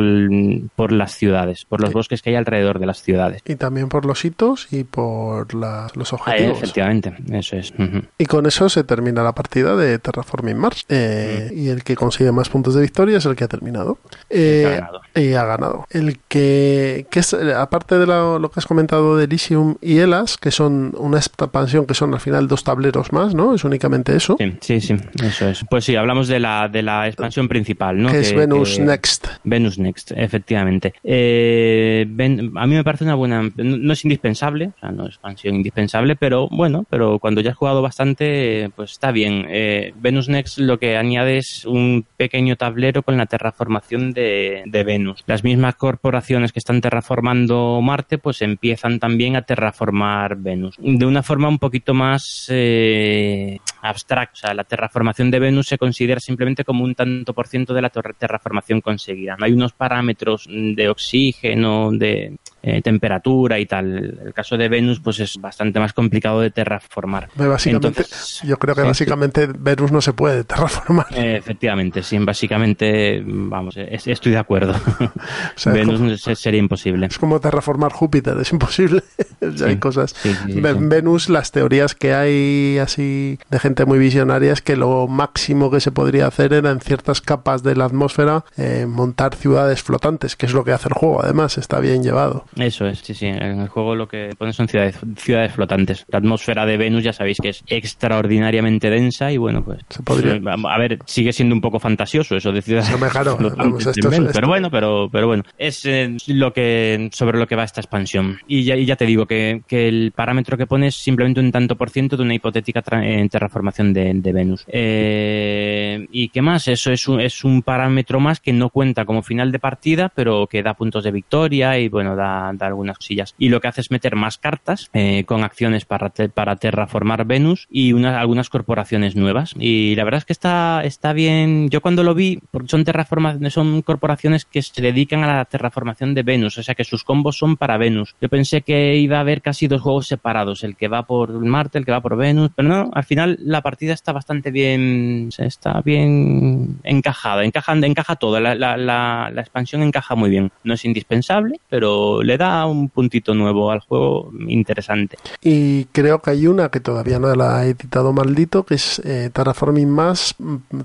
por las ciudades, por los bosques que hay alrededor de las ciudades. Y también por los hitos y por los objetivos. efectivamente, eso es. Y con eso se termina la partida de Terraforming Mars. Eh, y el que consigue más puntos de victoria es el que ha terminado. Eh, ha ganado. Y ha ganado. El que, que es, aparte de lo, que has comentado de Elysium y Elas, que son una expansión que son al final dos tableros más, ¿no? Es únicamente eso. Sí, sí, eso es. Pues sí, hablamos de la, de la expansión principal, ¿no? Que, es Venus Next. Venus Next, efectivamente. Eh, a mí me parece una buena. No, es indispensable, o sea, no es expansión indispensable, pero bueno, pero cuando ya has jugado bastante, pues está bien. Eh, Venus Next lo que añade es un pequeño tablero con la terraformación de, Venus. Las mismas corporaciones que están terraformando Marte, pues empiezan también a terraformar Venus. De una forma un poquito más eh, abstracta. O sea, la terraformación de Venus se considera simplemente como un tanto por ciento de la terraformación formación conseguida. No hay unos parámetros de oxígeno, de eh, temperatura y tal. El caso de Venus pues es bastante más complicado de terraformar. Básicamente, yo creo que básicamente Venus no se puede terraformar. efectivamente, sí, básicamente, vamos, estoy de acuerdo. Venus sería imposible. Es como terraformar Júpiter, es imposible. hay cosas. Venus, las teorías que hay así de gente gente muy visionaria es que lo máximo que se podría hacer era en ciertas capas de la atmósfera eh, montar ciudades flotantes, que es lo que hace el juego, además, está bien llevado. Eso es, sí, sí, en el juego lo que ponen son ciudades, ciudades flotantes. La atmósfera de Venus ya sabéis que es extraordinariamente densa y bueno, pues... Se podría... A ver, sigue siendo un poco fantasioso eso de ciudades No me jaro, vamos, esto Venus, esto- pero bueno, pero, pero bueno, es eh, lo que sobre lo que va esta expansión. Y ya, y ya te digo que, que el parámetro que pone es simplemente un tanto por ciento de una hipotética eh, terraformación de, Venus. Eh, ¿Y qué más? Eso es un, es un parámetro más que no cuenta como final de partida, pero que da puntos de victoria y bueno, da, da algunas cosillas. Y lo que hace es meter más cartas eh, con acciones para, para terraformar Venus y unas, algunas corporaciones nuevas. Y la verdad es que está, está bien. Yo cuando lo vi, porque son terraformaciones, son corporaciones que se dedican a la terraformación de Venus, o sea que sus combos son para Venus. Yo pensé que iba a haber casi dos juegos separados, el que va por Marte, el que va por Venus, pero no, al final la partida está bastante bien, está bien encajada, encaja, encaja todo, la, la, la, la expansión encaja muy bien. No es indispensable, pero le da un puntito nuevo al juego interesante. Y creo que hay una que todavía no la ha editado maldito, que es eh, Terraforming Mars,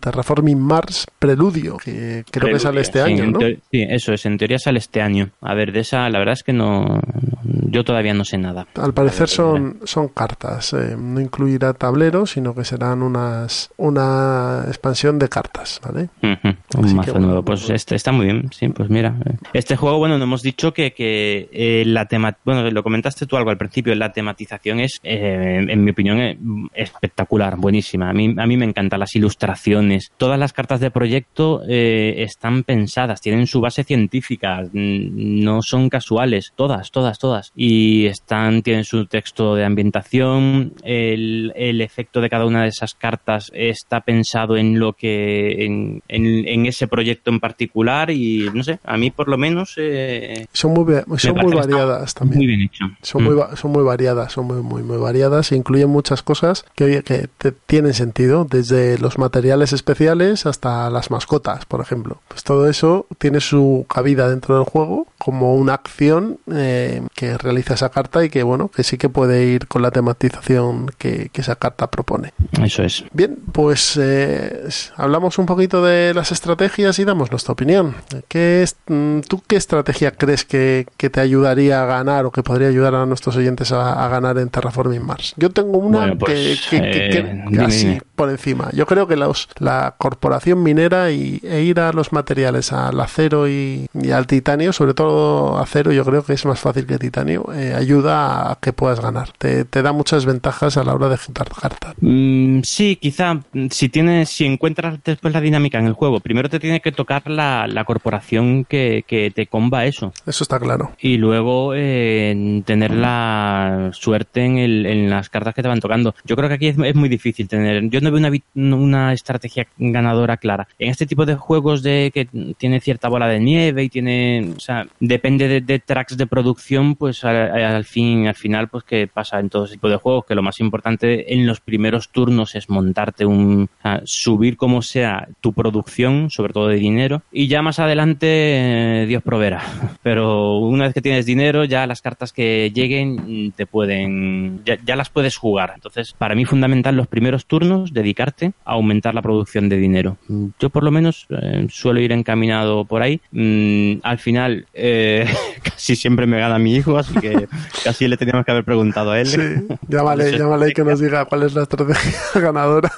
Terraforming Mars Preludio, que creo que sale este Sí, año, Sí, eso es, en teoría sale este año. A ver, de esa, la verdad es que no, yo todavía no sé nada. Al parecer son, son cartas, eh, no incluirá tableros, sino que serán unas una expansión de cartas, ¿vale? Un mazo bueno, nuevo. Pues bueno. este está muy bien, sí, pues mira. eh. Este juego, bueno, nos hemos dicho que, que eh, la tema, bueno, lo comentaste tú algo al principio, la tematización es, eh, en mi opinión, espectacular, buenísima. A mí, a mí me encantan las ilustraciones. Todas las cartas de proyecto eh, están pensadas, tienen su base científica, mm, no son casuales, todas, todas, todas. Y están, tienen su texto de ambientación, el, el efecto de cada una de esas cartas está pensado en lo que, en, en, en ese proyecto en particular y no sé, a mí por lo menos eh, Son muy, son muy variadas también. muy bien hecho. Son Mm. muy, son muy variadas, son muy, muy, muy variadas e incluyen muchas cosas que, que te- tienen sentido, desde los materiales especiales hasta las mascotas, por ejemplo. Pues todo eso tiene su cabida dentro del juego como una acción eh, que realiza esa carta y que, bueno, que sí que puede ir con la tematización que, que esa carta propone. Eso es. Bien, pues eh, hablamos un poquito de las estrategias y damos nuestra opinión. ¿Qué es, mm, ¿Tú qué estrategia crees que, que te ayudaría a ganar o que podría ayudar a nuestros oyentes a, a ganar en Terraforming Mars? Yo tengo una Bueno, pues, que, que- que- que- eh, que dime, así dime. por encima. Yo creo que los, la corporación minera y, e ir a los materiales, al acero y, y al titanio, sobre todo acero, yo creo que es más fácil que titanio, eh, ayuda a que puedas ganar. Te, te da muchas ventajas a la hora de juntar cartas. Mm, sí, quizá mm, si tienes, si encuentras después la dinámica en el juego, primero te tiene que tocar la, la corporación que, que te comba eso. Eso está claro. Y luego eh, tener la suerte en, el- en las cartas que te van tocando. Yo creo que aquí es, es muy difícil tener. Yo no veo una, estrategia ganadora clara. En este tipo de juegos de que tiene cierta bola de nieve y tiene. O sea, depende de, de tracks de producción, pues al, al fin, al final, pues que pasa en todo ese tipo de juegos, que lo más importante en los primeros turnos es montarte un. subir como sea tu producción, sobre todo de dinero, y ya más adelante eh, Dios proveerá. Pero una vez que tienes dinero, ya las cartas que lleguen mm, te pueden. Ya, ya las puedes jugar. Entonces, para mí, fundamental los primeros turnos, dedicarte a aumentar la producción de dinero. Mm, Yo, por lo menos, eh, suelo ir encaminado por ahí. Mm, al final, eh, casi siempre me gana mi hijo, así que casi le teníamos que haber preguntado a él. Sí, llámale, llámale que nos diga cuál es la estrategia ganadora.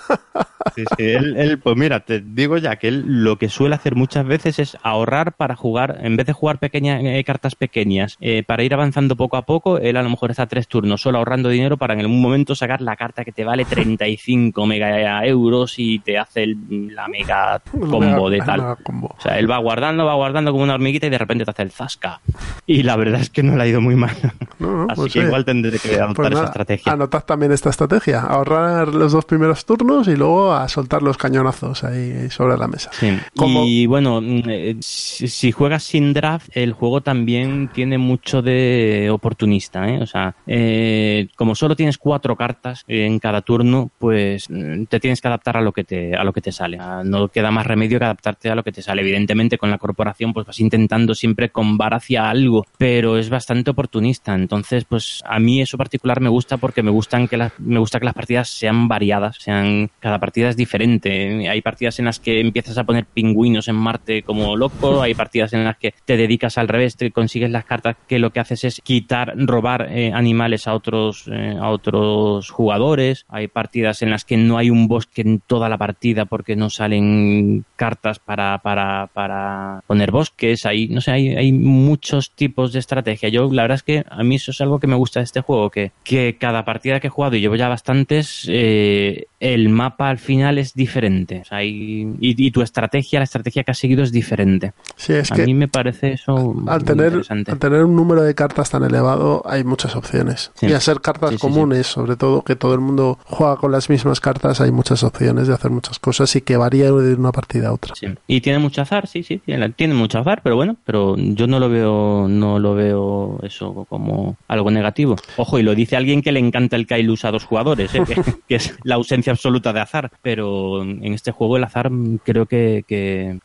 Sí, sí, él, él, pues mira, te digo ya que él lo que suele hacer muchas veces es ahorrar para jugar, en vez de jugar pequeñas eh, cartas pequeñas, eh, para ir avanzando poco a poco, él a lo mejor está tres turnos solo ahorrando dinero para en algún momento sacar la carta que te vale 35 mega euros y te hace el- la mega combo de tal. Combo. O sea, él va guardando, va guardando como una hormiguita y de repente te hace el zasca. Y la verdad es que no le ha ido muy mal. No, no, Así pues que igual tendré que adoptar pues esa nada, estrategia. Anotad también esta estrategia. Ahorrar los dos primeros turnos y luego a soltar los cañonazos ahí sobre la mesa. Sí. Y bueno, mm, eh, si, juegas sin draft, el juego también tiene mucho de oportunista, ¿eh? O sea, eh, como solo tienes cuatro cartas en cada turno, pues mm, te tienes que adaptar a lo que te, a lo que te sale. No queda más remedio que adaptarte a lo que te sale. Evidentemente, con la corporación, pues vas intentando siempre combar hacia algo, pero es bastante oportunista. Entonces, pues a mí eso particular me gusta porque me gustan que las, me gusta que las partidas sean variadas, sean, cada partida es diferente. Hay partidas en las que empiezas a poner pingüinos en Marte como loco, hay partidas en las que te dedicas al revés, te consigues las cartas que lo que haces es quitar, robar eh, animales a otros, eh, a otros jugadores, hay partidas en las que no hay un bosque en toda la partida porque no salen cartas para, para, para poner bosques, hay, no sé, hay, hay muchos tipos de estrategia. Yo la verdad es que a mí eso es algo que me gusta de este juego, que, que cada partida que he jugado, y llevo ya bastantes, el mapa al final es diferente. y, tu estrategia, la estrategia que has seguido es diferente. Sí, es a que mí me parece eso al tener, al tener un número de cartas tan elevado, hay muchas opciones. Y a ser cartas comunes, sobre todo que todo el mundo juega con las mismas cartas, hay muchas opciones de hacer muchas cosas y que varía de una partida a otra. Y tiene mucho azar, sí, sí, tiene, tiene mucho azar, pero bueno, pero yo no lo veo, no lo veo eso como algo negativo. Ojo, y lo dice alguien que le encanta el Kailus a dos jugadores, ¿eh? que, es la ausencia absoluta de azar, pero en este juego el azar creo que,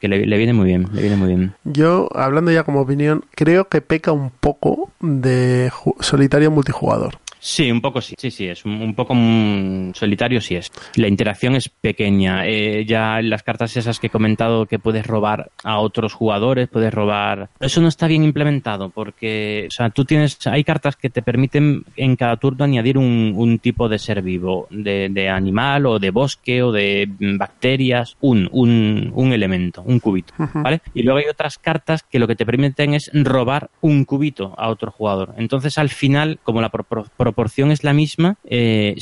le, viene muy bien, le viene muy bien. Yo, hablando ya como opinión, creo que peca un poco de solitario multijugador. Sí, un poco sí, sí, sí, es un, poco solitario, sí es. La interacción es pequeña. Eh, ya las cartas esas que he comentado que puedes robar a otros jugadores, puedes robar. Eso no está bien implementado porque, o sea, tú tienes, hay cartas que te permiten en cada turno añadir un, tipo de ser vivo, de, animal o de bosque o de bacterias, un, un, un elemento, un cubito, ¿vale? Y luego hay otras cartas que lo que te permiten es robar un cubito a otro jugador. Entonces, al final, como la proporción es la misma, eh,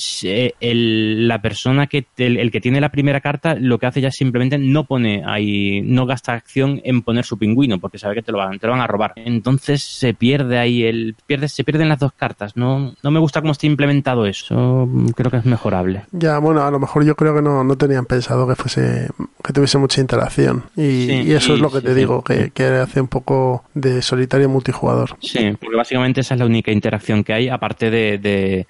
la persona que el, que tiene la primera carta lo que hace ya simplemente no pone ahí, no gasta acción en poner su pingüino porque sabe que te lo van, te lo van a robar. Entonces se pierde ahí el pierde, se pierden las dos cartas. No, no me gusta cómo está implementado eso. Creo que es mejorable. Ya, bueno, a lo mejor yo creo que no, no tenían pensado que fuese que tuviese mucha interacción y, eso es lo que te digo que, que, hace un poco de solitario multijugador. Sí, porque básicamente esa es la única interacción que hay aparte de, de,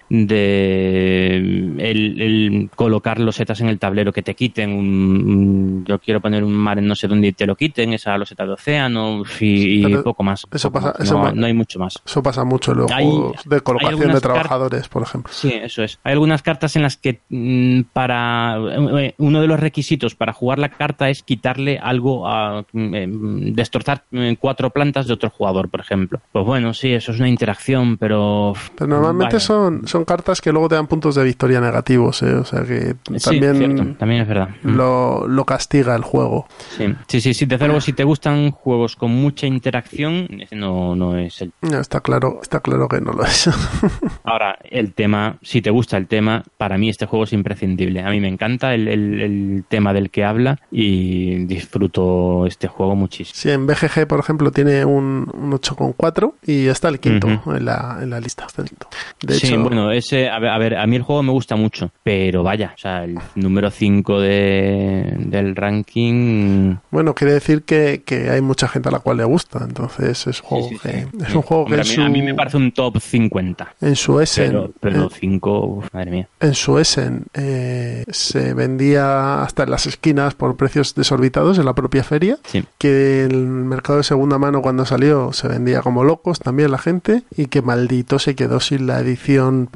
el, colocar los setas en el tablero que te quiten un, yo quiero poner un mar en no sé dónde y te lo quiten esa loseta de océano y, poco más eso pasa no, hay mucho más. Eso pasa mucho luego de colocación de trabajadores por ejemplo. Sí eso es. Hay algunas cartas en las que mm, para eh, uno de los requisitos para jugar la carta es quitarle algo a mm, eh, destrozar mm, cuatro plantas de otro jugador por ejemplo. Pues bueno sí eso es una interacción pero pero normalmente son, son cartas que luego te dan puntos de victoria negativos, ¿eh? o sea que también, también es verdad. Mm. Lo, lo, castiga el juego. Sí, sí, sí, sí desde luego si te gustan juegos con mucha interacción, no, no es el... No, está claro, está claro que no lo es. Ahora, el tema, si te gusta el tema, para mí este juego es imprescindible. A mí me encanta el, el, tema del que habla y disfruto este juego muchísimo. Sí, en BGG, por ejemplo, tiene un, un 8,4 y está el quinto en, la, en la lista. Está el quinto. De sí, bueno, ese, a ver, a mí el juego me gusta mucho, pero vaya, o sea, el número 5 de, del ranking. Bueno, quiere decir que, que, hay mucha gente a la cual le gusta, entonces es, juego es un juego que. a, mí, me parece un top 50. En su Essen. Pero 5, madre mía. En su Essen eh, se vendía hasta en las esquinas por precios desorbitados en la propia feria. Que el mercado de segunda mano cuando salió se vendía como locos también la gente y que maldito se quedó sin la edición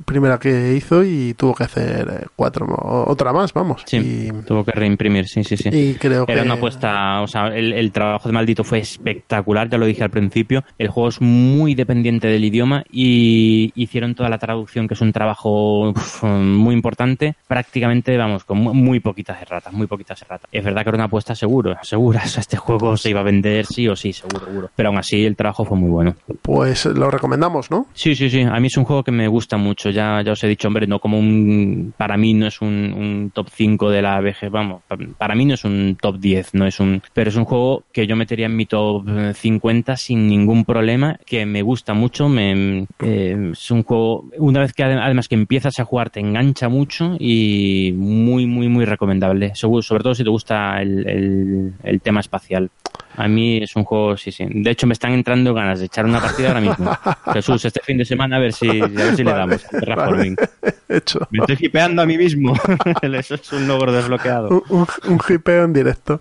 primera que hizo y tuvo que hacer eh, cuatro, otra más, vamos. Sí, tuvo que reimprimir, sí, sí, sí. Y creo Era una apuesta, o sea, el, trabajo de Maldito fue espectacular, ya lo dije al principio. El juego es muy dependiente del idioma y hicieron toda la traducción, que es un trabajo muy importante, prácticamente, vamos, con muy, poquitas erratas, muy poquitas erratas. Es verdad que era una apuesta seguro, segura, o sea, este juego se iba a vender sí o sí, seguro, seguro. Pero aún así el trabajo fue muy bueno. Pues lo recomendamos, ¿no? Sí, sí, sí. A mí es un juego que me me gusta mucho. Ya, ya os he dicho, hombre, no como un, para mí no es un, top 5 de la BG, vamos, para mí no es un top 10, no es un, pero es un juego que yo metería en mi top 50 sin ningún problema, que me gusta mucho, me, eh, es un juego, una vez que además que empiezas a jugar te engancha mucho y muy, muy, muy recomendable, sobre todo si te gusta el, el tema espacial. A mí es un juego, sí, sí. De hecho, me están entrando ganas de echar una partida ahora mismo. Jesús, este fin de semana a ver si, a ver si le damos Terraforming. Hecho. Me estoy hipeando a mí mismo. Eso es un logro desbloqueado. Un, un, hipeo en directo.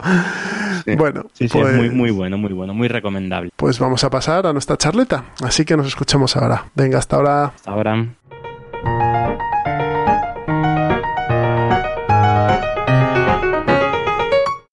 Bueno, sí, sí, muy, muy pues bueno, muy bueno, muy recomendable. Pues vamos a pasar a nuestra charleta. Así que nos escuchamos ahora. Venga, hasta ahora. Hasta ahora.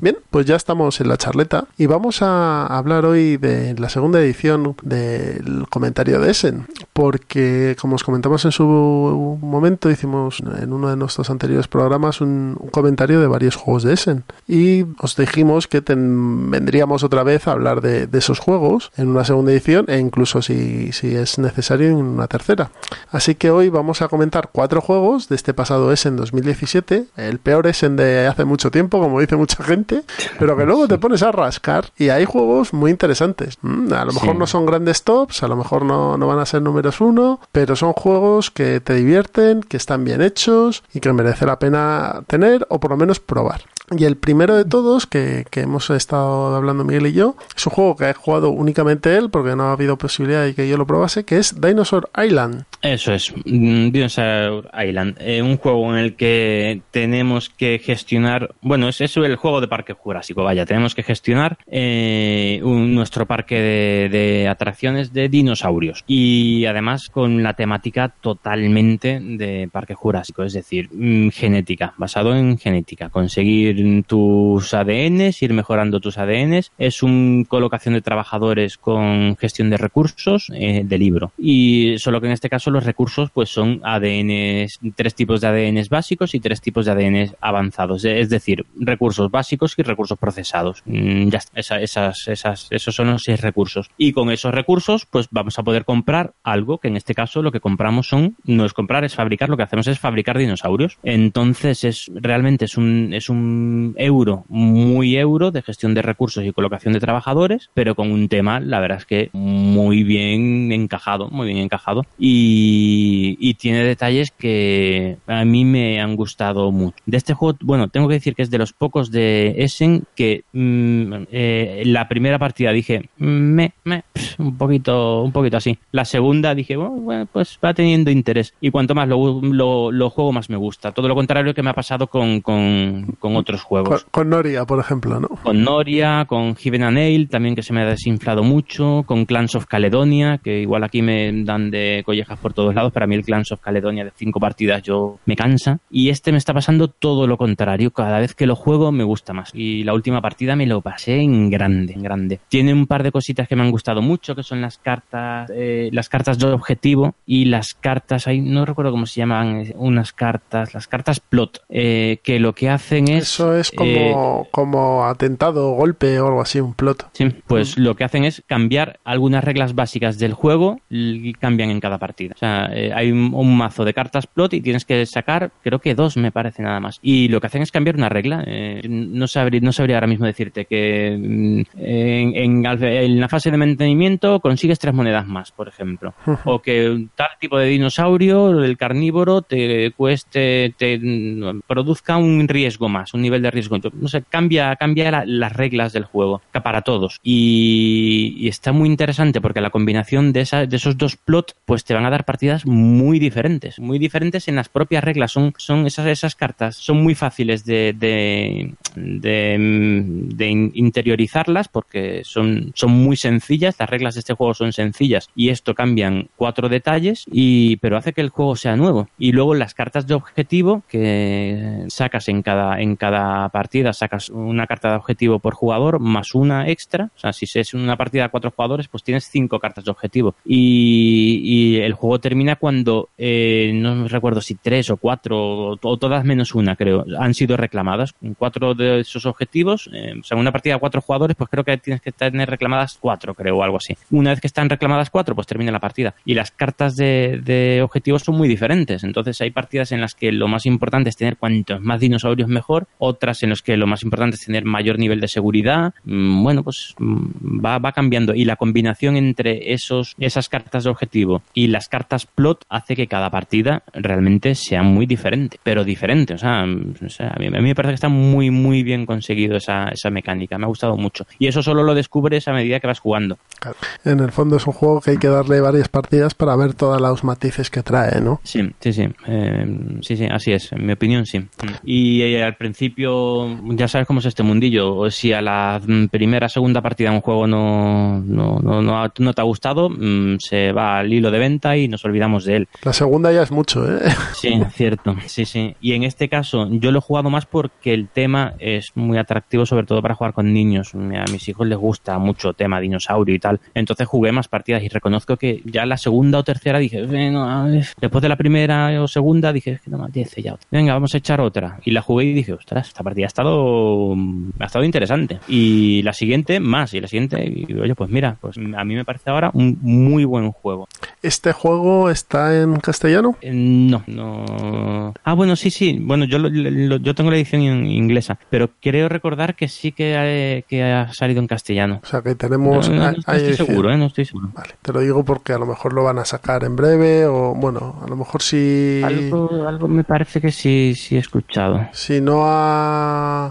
Bien, pues ya estamos en la charleta y vamos a hablar hoy de la segunda edición del comentario de Essen, porque como os comentamos en su momento, hicimos en uno de nuestros anteriores programas un, comentario de varios juegos de Essen y os dijimos que vendríamos otra vez a hablar de, esos juegos en una segunda edición e incluso si, si es necesario en una tercera. Así que hoy vamos a comentar cuatro juegos de este pasado Essen 2017, el peor Essen de hace mucho tiempo, como dice mucha gente pero que luego te pones a rascar y hay juegos muy interesantes. Mm, a lo mejor no son grandes tops, a lo mejor no, no van a ser números uno, pero son juegos que te divierten, que están bien hechos y que merece la pena tener o por lo menos probar. Y el primero de todos, que, que, hemos estado hablando Miguel y yo, es un juego que he jugado únicamente él, porque no ha habido posibilidad de que yo lo probase, que es Dinosaur Island. Eso es, mm, Dinosaur Island. Eh, un juego en el que tenemos que gestionar, bueno, es eso el juego de parque jurásico, vaya, tenemos que gestionar eh, nuestro parque de, de, atracciones de dinosaurios. Y además con la temática totalmente de parque jurásico, es decir, mm, genética, basado en genética, conseguir tus ADNs, ir mejorando tus ADNs. Es una colocación de trabajadores con gestión de recursos eh, de libro. Y solo que en este caso los recursos pues son ADNs, tres tipos de ADNs básicos y tres tipos de ADNs avanzados. Es decir, recursos básicos y recursos procesados. Mm, ya esas, esas, esos son los seis recursos. Y con esos recursos pues vamos a poder comprar algo que en este caso lo que compramos son, no es comprar, es fabricar, lo que hacemos es fabricar dinosaurios. Entonces es realmente es un, es un euro, muy euro de gestión de recursos y colocación de trabajadores, pero con un tema, la verdad es que muy bien encajado, muy bien encajado y, tiene detalles que a mí me han gustado mucho. De este juego, bueno, tengo que decir que es de los pocos de Essen que mm, eh, la primera partida dije, me, me, un poquito, un poquito así. La segunda dije, bueno, pues va teniendo interés y cuanto más lo, lo, juego más me gusta. Todo lo contrario que me ha pasado con, con, con otros juegos. Con, Noria, por ejemplo, ¿no? Con Noria, con Heaven and Nail, también que se me ha desinflado mucho, con Clans of Caledonia, que igual aquí me dan de collejas por todos lados, para mí el Clans of Caledonia de cinco partidas yo me cansa. Y este me está pasando todo lo contrario, cada vez que lo juego me gusta más. Y la última partida me lo pasé en grande, en grande. Tiene un par de cositas que me han gustado mucho, que son las cartas, eh, las cartas de objetivo y las cartas, ahí no recuerdo cómo se llaman, eh, unas cartas, las cartas plot, eh, que lo que hacen es eso es como, eh, como atentado, golpe o algo así, un plot. Sí, pues lo que hacen es cambiar algunas reglas básicas del juego y cambian en cada partida. O sea, eh, hay un, mazo de cartas plot y tienes que sacar, creo que dos me parece nada más. Y lo que hacen es cambiar una regla. Eh, no, sabría, no sabría ahora mismo decirte que mm, en, en, la fase de mantenimiento consigues tres monedas más, por ejemplo. o que tal tipo de dinosaurio, el carnívoro, te cueste, te mm, produzca un riesgo más, un nivel de riesgo. No sé, cambia, cambia las reglas del juego para todos. Y, está muy interesante porque la combinación de esos dos plots pues te van a dar partidas muy diferentes. Muy diferentes en las propias reglas. Son, son esas, esas cartas son muy fáciles de, de, de, interiorizarlas porque son, son muy sencillas. Las reglas de este juego son sencillas y esto cambian cuatro detalles, y, pero hace que el juego sea nuevo. Y luego las cartas de objetivo que sacas en cada, en cada partida sacas una carta de objetivo por jugador más una extra. O sea, si es una partida de cuatro jugadores, pues tienes cinco cartas de objetivo. Y, el juego termina cuando, eh, no recuerdo si tres o cuatro, o, todas menos una, creo, han sido reclamadas. Cuatro de esos objetivos, eh, o sea, una partida de cuatro jugadores, pues creo que tienes que tener reclamadas cuatro, creo, o algo así. Una vez que están reclamadas cuatro, pues termina la partida. Y las cartas de, de objetivos son muy diferentes. Entonces hay partidas en las que lo más importante es tener cuantos más dinosaurios mejor, otras en las que lo más importante es tener mayor nivel de seguridad. Mm, Bueno, pues mm, va, va cambiando. Y la combinación entre esos, esas cartas de objetivo y las cartas plot hace que cada partida realmente sea muy diferente. Pero diferente. O sea, mm, o sea, a, mí, a mí me parece que está muy, muy bien conseguido esa, esa mecánica. Me ha gustado mucho. Y eso solo lo descubres a medida que vas jugando. Claro. En el fondo es un juego que hay que darle varias partidas para ver todos los matices que trae, ¿no? Sí, sí, sí. Eh, sí, sí, así es. En mi opinión, sí. Y eh, al principio, ya sabes cómo es este mundillo. O Si a la mm, primera, segunda partida un juego no, no, no, no, te ha gustado, mm, se va al hilo de venta y nos olvidamos de él. La segunda ya es mucho, ¿eh? Sí, cierto. Sí, sí. Y en este caso, yo lo he jugado más porque el tema es muy atractivo, sobre todo para jugar con niños. A mis hijos les gusta mucho tema dinosaurio y tal. Entonces jugué más partidas y reconozco que ya la segunda o tercera dije, bueno, después de la primera o segunda dije, es que no me apetece ya. otra. Venga, vamos a echar otra. Y la jugué y dije, ostras, esta partida ha estado, ha estado interesante. Y la siguiente, más. Y la siguiente, y, oye, pues mira, pues a mí me parece ahora un muy buen juego. ¿Este juego está en castellano? Eh, No, no. Ah, bueno, sí, sí. Bueno, yo, lo- lo- yo tengo la edición in- inglesa, pero creo recordar que sí que, eh, que ha salido en castellano. O sea que tenemos... no, no, no hay- estoy edición. seguro, ¿eh? No estoy seguro. Vale, te lo digo porque a lo mejor lo van a sacar en breve o bueno, a lo mejor si Algo, algo me parece que sí, sí he escuchado. si no ha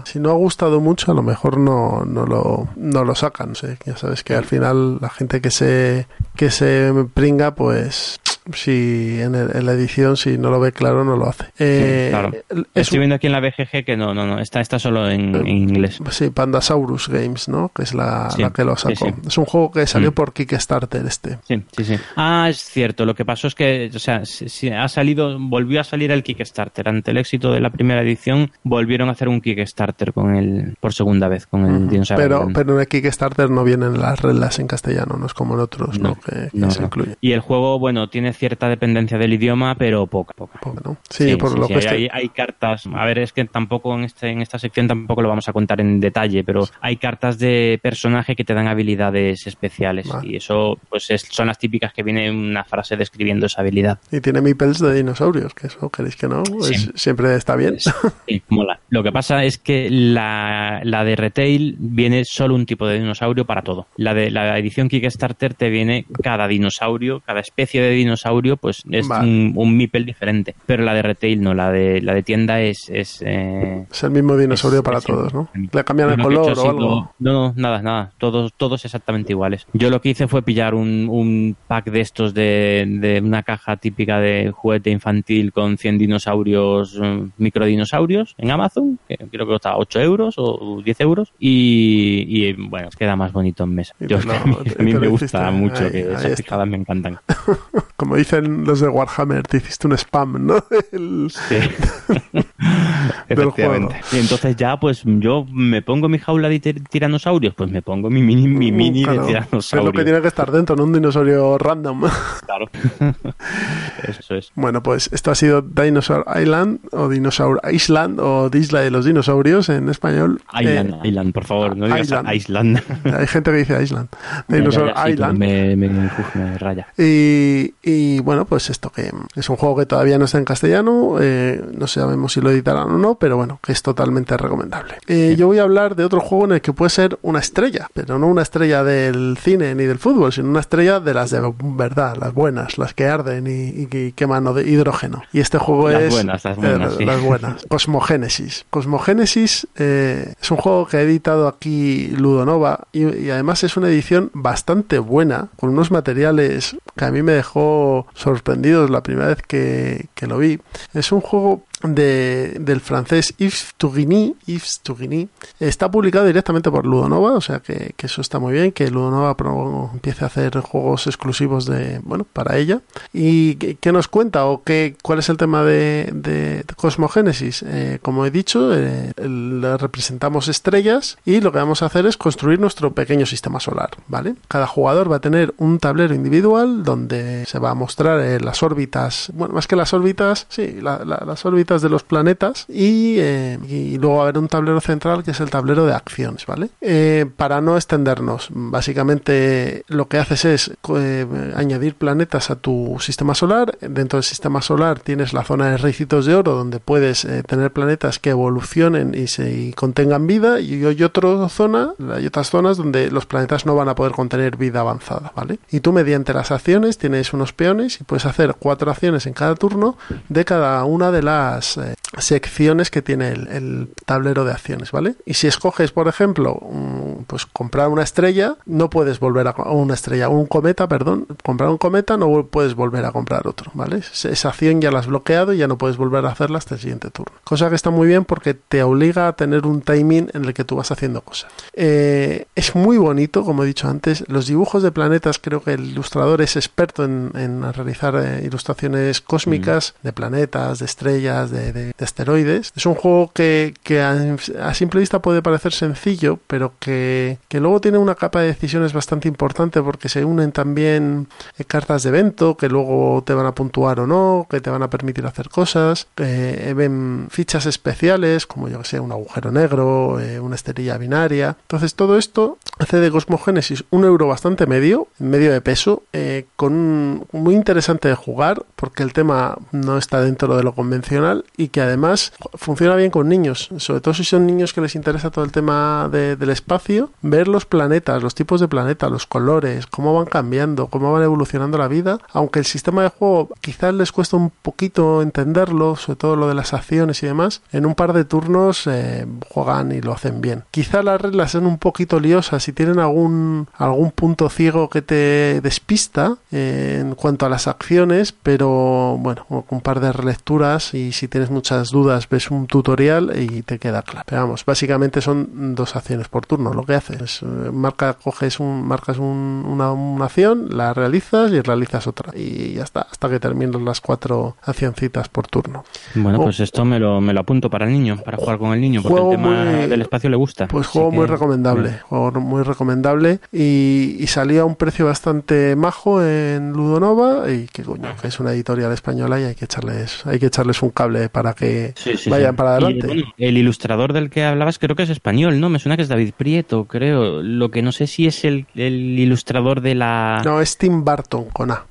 si no ha gustado mucho, a lo mejor no, no lo no lo sacan, sé, ya sabes que al final la gente que se que se pringa pues si en, el- en la edición si no lo ve claro no lo hace. Eh, claro. es Estoy un- viendo aquí en la BGG que no, no, no, está, está solo en, en inglés. Sí, Pandasaurus Games, ¿no? Que es la, Sí, la que lo sacó. sí. Es un juego que salió Mm. por Kickstarter este. Sí, sí, sí. Ah, es cierto. Lo que pasó es que, o sea, si, si ha salido, volvió a salir el Kickstarter. Ante el éxito de la primera edición, volvieron a hacer un Kickstarter con el, por segunda vez, con el Dinosaurio Pero, pero en el Kickstarter no vienen las reglas en castellano, no es como en otros, ¿no? No, Que, que no, se incluye. Y el juego, bueno, tiene cierta dependencia del idioma, pero poca, poca. Poco, ¿no? Sí, por lo que hay, hay- cartas. A ver, es que tampoco en, este, en esta sección tampoco lo vamos a contar en detalle, pero hay cartas de personaje que te dan habilidades especiales. Vale. Y eso, pues, es- son las típicas que viene una frase describiendo esa habilidad. Y tiene meeples de dinosaurios, que eso queréis que no, Pues Sí. siempre está bien. Sí, mola. Lo que pasa es que la, la de retail viene solo un tipo de dinosaurio para todo. La de la edición Kickstarter te viene cada dinosaurio, cada especie de dinosaurio, pues es Vale. un, un meeple diferente. Pero la de retail no, la de la de tienda es, es eh, Es el mismo dinosaurio Es- para es- todos, ¿no? Le cambian el color hecho o ha algo. sido- No, no, nada, nada. Todos, todos exactamente iguales. Yo lo que hice fue pillar un, un pack de estos de, de una caja típica de juguete infantil con 100 dinosaurios, mm, microdinosaurios en Amazon, que creo que costaba 8 euros o 10 euros. Y, y, bueno, queda más bonito en mesa. Yo, lo- a mí, a me gusta mucho, ahí- que ahí esas picadas me encantan. Como dicen los de Warhammer, te hiciste un spam, ¿no? El- Sí. Efectivamente. Y entonces ya, pues yo me pongo mi jaula de tir- tiranosaurios, pues me pongo mi mini, mi mini Claro, de Es tiranosaurio. lo que tiene que estar dentro, no un dinosaurio random. Claro. Eso es. Bueno, pues esto ha sido Dinosaur Island o Dinosaur Island o Isla de los Dinosaurios en español. Island, Eh, Island, por favor, no digas Island. Island. hay gente que dice Island. Dinosaur Ya, ya, sí, Island. Me, me, uf, me raya. Y, y, bueno, pues esto que es un juego que todavía no está en castellano, eh, no sabemos si lo editarán o no, pero bueno, que es totalmente recomendable. Eh, yo voy a hablar de otro juego en el que puede ser una estrella, pero no una estrella del cine ni del fútbol, sino una estrella de las de verdad, las buenas, las que arden y, y que queman de hidrógeno. Y este juego Las es... buenas, las buenas, eh, sí. las buenas. Cosmogénesis. Cosmogénesis eh, es un juego que ha editado aquí Ludonova y, y además es una edición bastante buena, con unos materiales que a mí me dejó sorprendidos la primera vez que, que lo vi. Es un juego de, del francés Yves Tourigny, Yves Tourigny. Está publicado directamente por Ludonova, o sea que, eso está muy bien, que Ludonova empiece a hacer juegos exclusivos de, bueno, para ella. ¿Y qué, nos cuenta o qué, cuál es el tema de, Cosmogénesis? Eh, como he dicho, eh, representamos estrellas y lo que vamos a hacer es construir nuestro pequeño sistema solar, ¿vale? Cada jugador va a tener un tablero individual donde se va a mostrar eh, las órbitas, bueno, más que las órbitas, sí, la- la- las órbitas de los planetas y, eh, y luego va a haber un tablero central que es el tablero de acciones, ¿vale? Eh, para no extendernos, básicamente lo que haces es eh, añadir planetas a tu sistema solar. Dentro del sistema solar tienes la zona de ricitos de oro donde puedes tener planetas que evolucionen y y contengan vida y hay otra zona, hay otras zonas donde los planetas no van a poder contener vida avanzada, ¿vale? Y tú mediante las acciones tienes unos peones y puedes hacer cuatro acciones en cada turno de cada una de las eh, secciones que tiene el, el tablero de acciones, ¿vale? Y si escoges, por ejemplo, un- pues comprar una estrella, no puedes volver a una estrella, un cometa, perdón, comprar un cometa no puedes volver a comprar otro, ¿vale? Es- Esa acción ya la has bloqueado y ya no puedes volver a hacerla hasta el siguiente turno. Cosa que está muy bien porque te obliga a tener un timing en el que tú vas haciendo cosas. Eh, es muy bonito, como he dicho antes, los dibujos de planetas, creo que el ilustrador es experto en, en realizar eh, ilustraciones cósmicas de planetas, de estrellas, de, de- de asteroides. Es un juego que, a, simple vista puede parecer sencillo, pero que, luego tiene una capa de decisiones bastante importante porque se unen también eh, cartas de evento que luego te van a puntuar o no, que te van a permitir hacer cosas, eh, ven fichas especiales como yo que sé, un agujero negro, eh, una esterilla binaria. Entonces todo esto hace de Cosmogénesis un euro bastante medio, medio de peso, con un- muy interesante de jugar porque el tema no está dentro de lo convencional y que además funciona bien con niños, sobre todo si son niños que les interesa todo el tema de- del espacio, ver los planetas, los tipos de planetas, los colores, cómo van cambiando, cómo van evolucionando la vida, aunque el sistema de juego quizás les cuesta un poquito entenderlo, sobre todo lo de las acciones y demás, en un par de turnos eh, juegan y lo hacen bien. Quizá las reglas son un poquito liosas y tienen algún, algún punto ciego que te despista eh, en cuanto a las acciones, pero bueno, con un par de relecturas y si tienes muchas dudas ves un tutorial y te queda claro. Pero vamos, básicamente son dos acciones por turno lo que haces. Es, eh, marca, coges un, marcas un- una, una acción, la realizas y realizas otra. Y ya está, hasta que terminas las cuatro accioncitas por turno. Bueno, Oh. pues esto me lo, me lo apunto para el niño, para jugar con el niño, porque el tema muy- del espacio le gusta. Pues juego muy recomendable, juego muy recomendable y, y salió a un precio bastante majo en Ludonova y que coño, que es una editorial española y hay que echarles, hay que echarles un cable para que Sí, sí, vayan sí. para Y, adelante. bueno, el ilustrador del que hablabas creo que es español, ¿no? Me suena que es David Prieto, creo. Lo que no sé si es el, el ilustrador de la... No, es Tim Burton con A.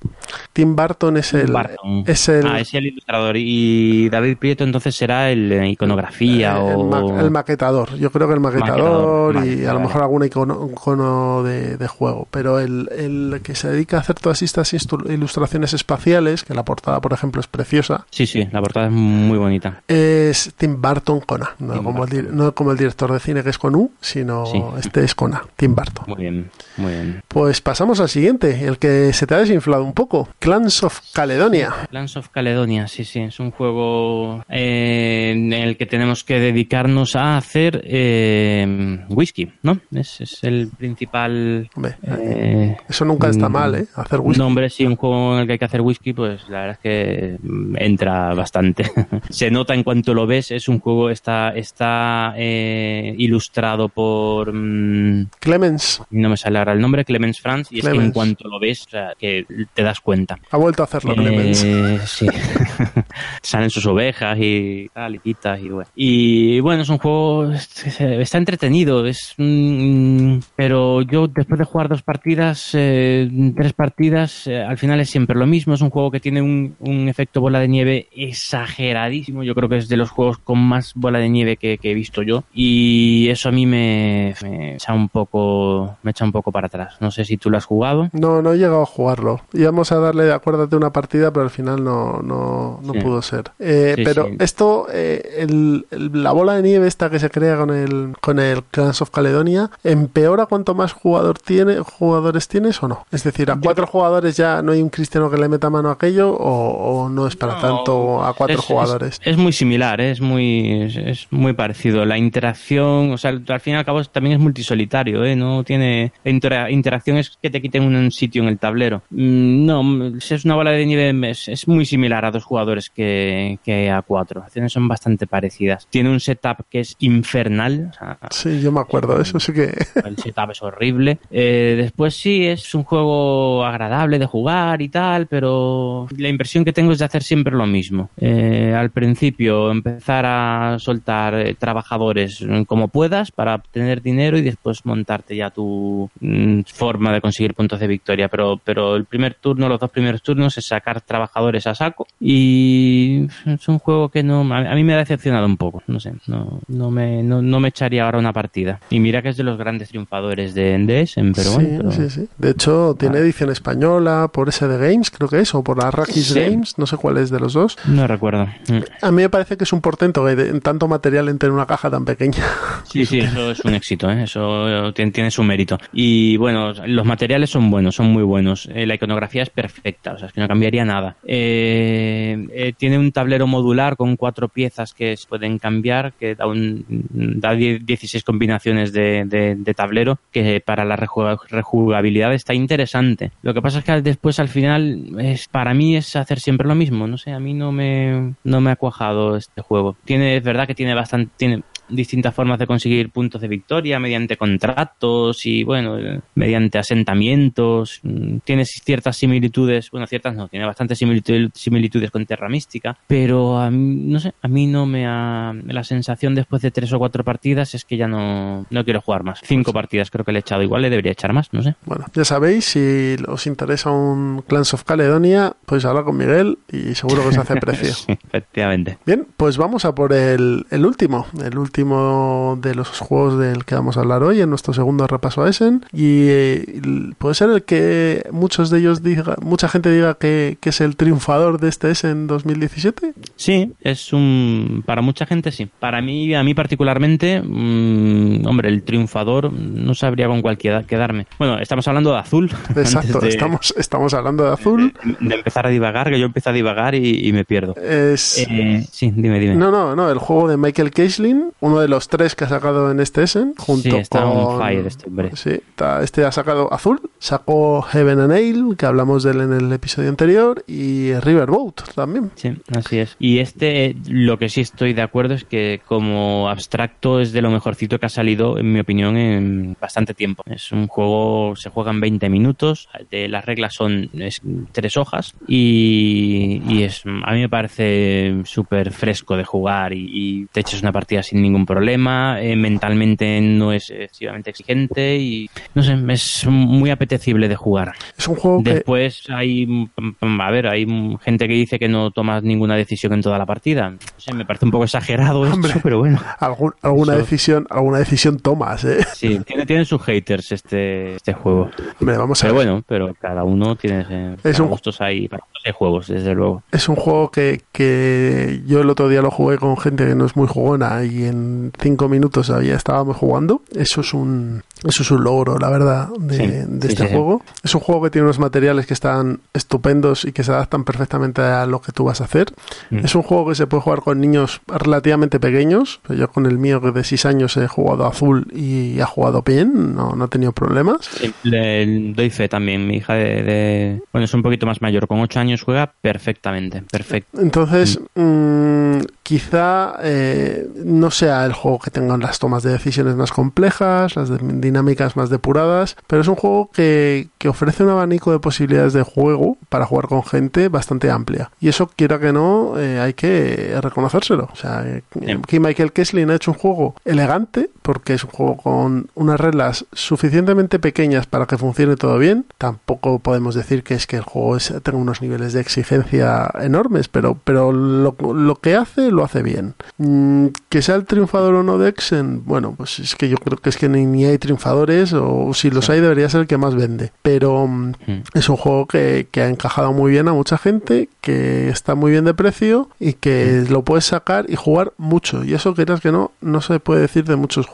Tim Burton es el, Barton. es el, Ah, es el ilustrador. Y David Prieto entonces será el eh, iconografía el o... ma- el maquetador. Yo creo que el maquetador, Maquetador, y a lo mejor algún icono, icono de, de juego. Pero el, el que se dedica a hacer todas estas ilustraciones espaciales, que la portada, por ejemplo, es preciosa, Sí, sí, la portada es muy bonita. Es Tim Burton con A. No, Tim como, el, Burton. no como el director de cine que es con U, sino Sí. este es con A. Tim Burton. Muy bien, muy bien. Pues pasamos al siguiente, el que se te ha desinflado un poco. Clans of Caledonia. Clans of Caledonia, sí, sí, es un juego eh, en el que tenemos que dedicarnos a hacer eh, whisky, ¿no? Es, es el principal... Hombre, eh, eso nunca está mal, ¿eh? Hacer whisky. No, hombre, sí, un juego en el que hay que hacer whisky, pues la verdad es que mm, entra bastante. Se nota en cuanto lo ves, es un juego, está, está eh, ilustrado por... mm, Clemens no me sale ahora el nombre, Clemens Franz, y es que en Clemens. cuanto lo ves, o sea, que te das cuenta. ha vuelto a hacerlo, Clemens. Eh, sí. Salen sus ovejas y tal, y quitas y bueno. Y bueno, es un juego, es- está entretenido, es mm, pero yo después de jugar dos partidas, eh, tres partidas, eh, al final es siempre lo mismo. Es un juego que tiene un, un efecto bola de nieve exageradísimo. Yo creo que es de los juegos con más bola de nieve que, que he visto yo. Y eso a mí me, me echa un poco, me echa un poco para atrás. No sé si tú lo has jugado. No, no he llegado a jugarlo. Íbamos a darle, acuérdate, una partida, pero al final no, no, no Sí. pudo ser. Eh, Sí, pero sí. esto, eh, el- el- la bola de nieve esta que se crea con el, con el Clans of Caledonia, ¿empeora cuanto más jugador tiene, jugadores tienes o no? Es decir, ¿a cuatro jugadores ya no hay un cristiano que le meta mano a aquello o, o no es para No, tanto a cuatro es- jugadores? Es, es muy similar, ¿eh? es muy es, es muy parecido. La interacción, o sea, al fin y al cabo también es multisolitario, ¿eh? No tiene la intera- interacción es que te quiten un sitio en el tablero. Mm, No, es una bola de nieve, es, muy similar a dos jugadores que, que a cuatro. Las acciones son bastante parecidas. Tiene un setup que es infernal. sí, yo me acuerdo, eso sí que... el setup es horrible. Eh, después sí, es un juego agradable de jugar y tal, pero la impresión que tengo es de hacer siempre lo mismo. Eh, al principio empezar a soltar eh, trabajadores como puedas para obtener dinero y después montarte ya tu mm, forma de conseguir puntos de victoria. Pero, pero el primer turno, los dos primeros turnos es sacar trabajadores a saco y es un juego que no a mí me ha decepcionado un poco. No sé, no, no, me, no, me echaría ahora una partida. Y mira que es de los grandes triunfadores de NDS, pero bueno. Sí, sí. De hecho, tiene edición española por SD Games, creo que es, o por Arrakis Games, no sé cuál es de los dos. No recuerdo. A mí me parece que es un portento que en tanto material entre en una caja tan pequeña. Sí, sí, eso es un éxito, ¿eh? eso tiene, su mérito. Y bueno, los materiales son buenos, son muy buenos. Eh, la iconografía es perfecta, o sea, es que no cambiaría nada. Eh, tiene un tablero modular con cuatro piezas que se pueden cambiar, que da, un, da 16 combinaciones de, tablero, que para la rejugabilidad está interesante. Lo que pasa es que después al final es para mí es hacer siempre lo mismo, no sé, a mí no me no me ha este juego. Tiene es verdad que tiene bastante tiene distintas formas de conseguir puntos de victoria mediante contratos y, bueno, mediante asentamientos. Mm, tiene ciertas similitudes, bueno, ciertas no, tiene bastantes similitudes con Terra Mística, pero a mí, no sé, a mí no me ha... La sensación después de tres o cuatro partidas es que ya no, no quiero jugar más. Cinco partidas creo que le he echado, igual le debería echar más, no sé. Bueno, ya sabéis, si os interesa un Clans of Caledonia, pues habla con Miguel y seguro que os hace precio. efectivamente. Bien, pues vamos a por el, el último, el último de los juegos del que vamos a hablar hoy en nuestro segundo repaso a Essen y eh, puede ser el que muchos de ellos diga, mucha gente diga que, es el triunfador de este Essen 2017. Sí, es un para mucha gente sí. Para mí a mí particularmente, mm, hombre, el triunfador no sabría con cuál quedarme. Bueno, estamos hablando de azul. Exacto, estamos estamos hablando de azul. De, empezar a divagar, que yo empiezo a divagar y, me pierdo. Es... Eh, sí, dime, dime. No, no, no, el juego de Michael Keislin, uno de los tres que ha sacado en este Essen, junto sí, está con... fire este hombre. Sí, este ha sacado Azul, sacó Heaven and Ale, que hablamos de él en el episodio anterior, y Riverboat también. Sí, así es. Y este, lo que sí estoy de acuerdo es que como abstracto es de lo mejorcito que ha salido, en mi opinión, en bastante tiempo. Es un juego, se juega en 20 minutos, de, las reglas son tres hojas, y, es a mí me parece súper fresco de jugar y, y te echas una partida sin ningún problema, eh, mentalmente no es excesivamente exigente y no sé, es muy apetecible de jugar. Es un juego Después hay, a ver, hay gente que dice que no tomas ninguna decisión en toda la partida. No sé, me parece un poco exagerado eso, pero bueno. alguna decisión, alguna decisión tomas, ¿eh? Sí, tiene, tienen sus haters este, este juego. Hombre, vamos a pero bueno, pero cada uno tiene eh, es un... gustos ahí para juegos, desde luego. Es un juego que, que yo el otro día lo jugué con gente que no es muy jugona y en cinco minutos había estábamos jugando. Eso es un eso es un logro, la verdad, de, este juego. Es un juego que tiene unos materiales que están estupendos y que se adaptan perfectamente a lo que tú vas a hacer. Mm. Es un juego que se puede jugar con niños relativamente pequeños. Yo con el mío que de 6 años he jugado azul y ha jugado bien, no, no he tenido problemas. le doy fe también, mi hija de, Bueno, es un poquito más mayor, con 8 años juega perfectamente, perfecto. Entonces, mm. Mm, quizá eh, no sea el juego que tenga las tomas de decisiones más complejas, las dinámicas más depuradas, pero es un juego que, ofrece un abanico de posibilidades de juego para jugar con gente bastante amplia. Y eso, quiera que no, eh, hay que reconocérselo. O sea, eh, que Michael Kesslin ha hecho un juego elegante, porque es un juego con unas reglas suficientemente pequeñas para que funcione todo bien. Tampoco podemos decir que es que el juego tenga unos niveles de exigencia enormes, pero, pero lo, lo que hace lo hace bien. Mm, que sea el triunfador o no de Exen, bueno, pues es que yo creo que es que ni, hay triunfadores, o si los hay debería ser el que más vende. Pero mm, hmm. es un juego que, ha encajado muy bien a mucha gente, que está muy bien de precio y que lo puedes sacar y jugar mucho. Y eso quieras que no, no se puede decir de muchos juegos.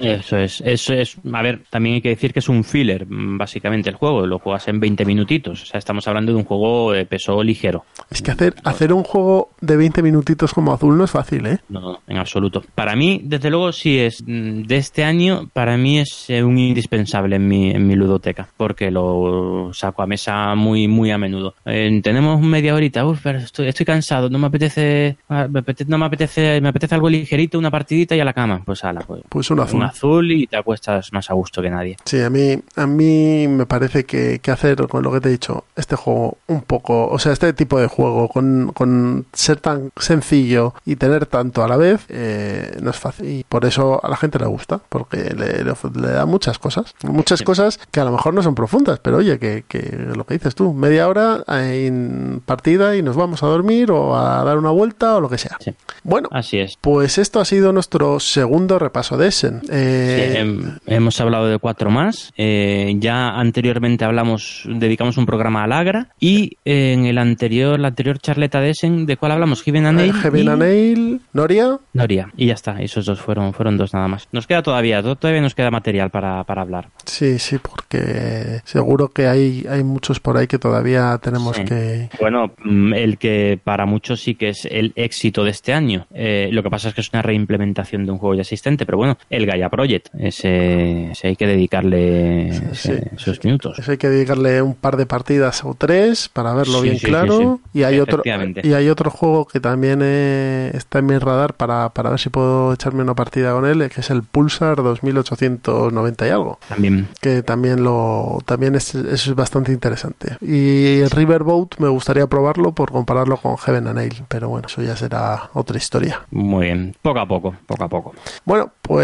Eso es, eso es, a ver, también hay que decir que es un filler, mm, básicamente el juego, lo juegas en 20 minutitos, o sea, estamos hablando de un juego de peso ligero. Es que hacer, hacer un juego de 20 minutitos como azul no es fácil, ¿eh? No, no, en absoluto. Para mí, desde luego, sí es mm, de este año, para mí es eh, un indispensable en mi, en mi ludoteca, porque lo saco a mesa muy, muy a menudo. Eh, tenemos media horita, uf, pero estoy, estoy cansado, no me apetece, ah, me apetece, no me apetece, me apetece algo ligerito, una partidita y a la cama. Pues ala, pues, Pues un azul. un azul y te acuestas más a gusto que nadie. Sí, a mí, a mí me parece que, que hacer con lo que te he dicho, este juego un poco, o sea, este tipo de juego con, con ser tan sencillo y tener tanto a la vez, eh, no es fácil. Y por eso a la gente le gusta, porque le, le, le da muchas cosas. Muchas Sí. cosas que a lo mejor no son profundas, pero oye, que, que lo que dices tú, media hora en partida y nos vamos a dormir o a dar una vuelta o lo que sea. Sí. Bueno, Así es. pues esto ha sido nuestro segundo repaso de Essen. Eh, Sí, hem- hemos hablado de cuatro más. Eh, ya anteriormente hablamos, dedicamos un programa al Agra y eh, en el anterior, la anterior charleta de Essen, ¿de cuál hablamos? Heaven and Nail Heaven y and Nail, Noria, Noria. Y ya está, esos dos fueron, fueron dos nada más. Nos queda todavía, to- todavía nos queda material para, para hablar. Sí, sí, porque seguro que hay, hay muchos por ahí que todavía tenemos Sí. que... Bueno, mm, el que para muchos sí que es el éxito de este año. Eh, lo que pasa es que es una reimplementación de un juego ya existente, pero bueno, el Gaia Project, ese, ese hay que dedicarle ese- esos minutos. Eso hay que dedicarle un par de partidas o tres para verlo Sí, bien claro. Y hay otro y hay otro juego que también eh, está en mi radar para, para ver si puedo echarme una partida con él, que es el Pulsar 2890 y algo. También Que también lo también es, es bastante interesante. Y el Riverboat me gustaría probarlo por compararlo con Heaven and Nail, pero bueno, eso ya será otra historia. muy bien, poco a poco, poco a poco. Bueno, pues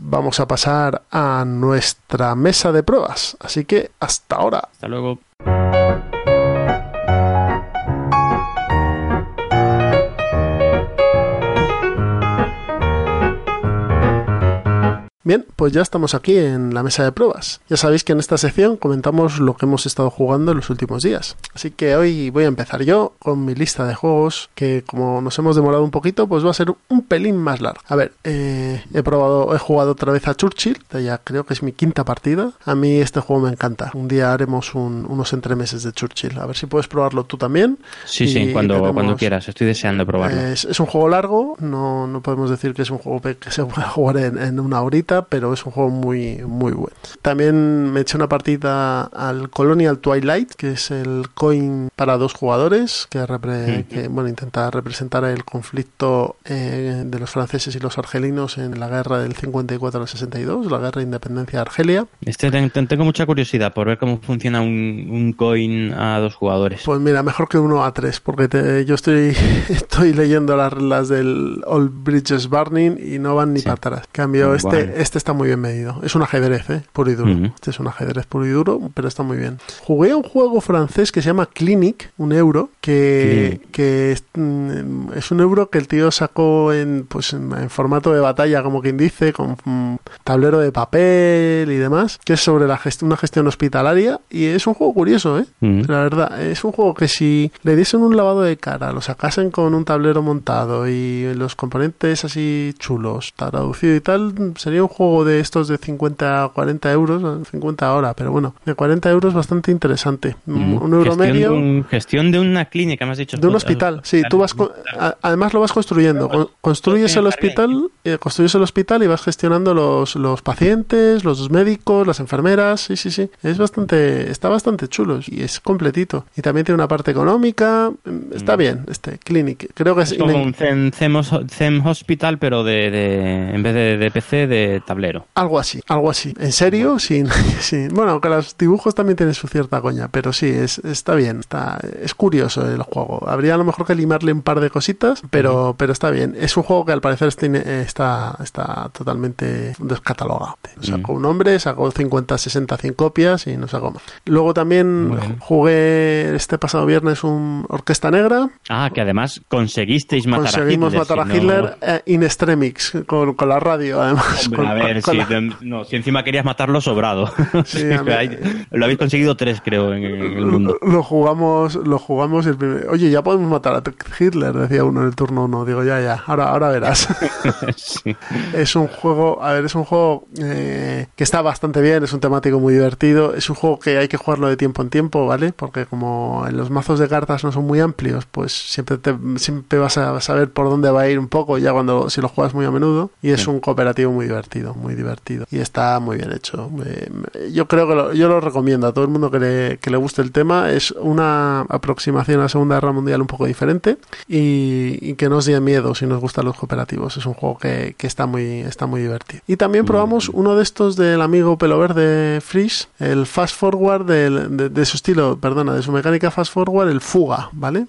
vamos a pasar a nuestra mesa de pruebas. Así que hasta ahora. Hasta luego. Bien, pues ya estamos aquí en la mesa de pruebas. Ya sabéis que en esta sección comentamos lo que hemos estado jugando en los últimos días. Así que hoy voy a empezar yo con mi lista de juegos que como nos hemos demorado un poquito, pues va a ser un pelín más largo. A ver, eh, he probado, he jugado otra vez a Churchill, ya creo que es mi quinta partida. A mí este juego me encanta. Un día haremos un- unos entremeses de Churchill. A ver si puedes probarlo tú también. Sí, Y sí, cuando, tenemos- cuando quieras, estoy deseando probarlo. es, es un juego largo, no, no podemos decir que es un juego que se pueda jugar en, en una horita, pero es un juego muy, muy bueno. También me eché una partida al Colonial Twilight, que es el coin para dos jugadores, que, repre- Ujú. que, bueno, intenta representar el conflicto eh, de los franceses y los argelinos en la guerra del 54 al 62, la guerra de independencia de Argelia. Este, ten- ten- tengo mucha curiosidad por ver cómo funciona un, un coin a dos jugadores. Pues mira, mejor que uno a tres, porque te- yo estoy, estoy leyendo las reglas del All Bridges Burning y no van ni Sí. para atrás. Cambio, este, Bueno. Este está muy bien medido. Es un ajedrez, ¿eh? Puro y duro. Este es un ajedrez puro y duro, pero está muy bien. Jugué a un juego francés que se llama Clinic, un euro, que, que es, mm, es un euro que el tío sacó en, pues, en, en formato de batalla, como quien dice, con mm, tablero de papel y demás, que es sobre la gest- una gestión hospitalaria y es un juego curioso, ¿eh? La verdad, es un juego que si le diesen un lavado de cara, lo sacasen con un tablero montado y los componentes así chulos, traducido y tal, sería un juego de estos de 50 a 40 euros, 50 ahora, pero bueno, de 40 euros bastante interesante. Un, un euro gestión medio. De un- gestión de una clínica, me has dicho. De un hospital, sí, tú vas además lo vas construyendo, Con- construyes el hospital, eh, construyes el hospital y vas gestionando los, los pacientes, los médicos, las enfermeras, sí, sí, sí, es bastante, está bastante chulo y es completito y también tiene una parte económica, mm, está Mm. bien, este Clinic, creo que es, Es como un Hos- Zen Hospital, pero de, de- en vez de, de PC, de tablero. algo así, algo así, en serio, sin, sin- bueno, aunque los dibujos también tienen su cierta coña, pero sí, es, está bien, está, es curioso el juego, habría a lo mejor que limarle un par de cositas, pero, pero está bien, es un juego que al parecer está, está, está totalmente descatalogado. Sacó un hombre, sacó 50, 60, 100 copias y no sacó más. Luego también jugué este pasado viernes un Orquesta Negra, Ah, que además conseguisteis matar conseguimos a Hitler. matar a si no- Hitler eh, in extremix, con, con la radio además, Hombre, con A ver, si, no, si encima querías matarlo, sobrado. Sí, lo habéis conseguido tres, creo, en, el mundo. Lo, jugamos, lo jugamos el primer... Oye, ya podemos matar a Hitler, decía uno en el turno uno. Digo, ya, ya, ahora, ahora verás. Es un juego, a ver, es un juego eh, que está bastante bien, es un temático muy divertido, es un juego que hay que jugarlo de tiempo en tiempo, ¿vale? Porque como en los mazos de cartas no son muy amplios, pues siempre, te, siempre vas a saber por dónde va a ir un poco ya cuando si lo juegas muy a menudo. Y es un cooperativo muy divertido, muy divertido. Y está muy bien hecho. yo creo que yo lo recomiendo a todo el mundo que le, que le guste el tema. Es una aproximación a la Segunda Guerra Mundial un poco diferente y, que no os dé miedo si nos gustan los cooperativos. Es un juego que, que está, muy, está muy divertido. Y también probamos uno de estos del amigo pelo verde Freeze, el Fast Forward de, de, su estilo, perdona, de su mecánica Fast Forward, el Fuga, ¿vale?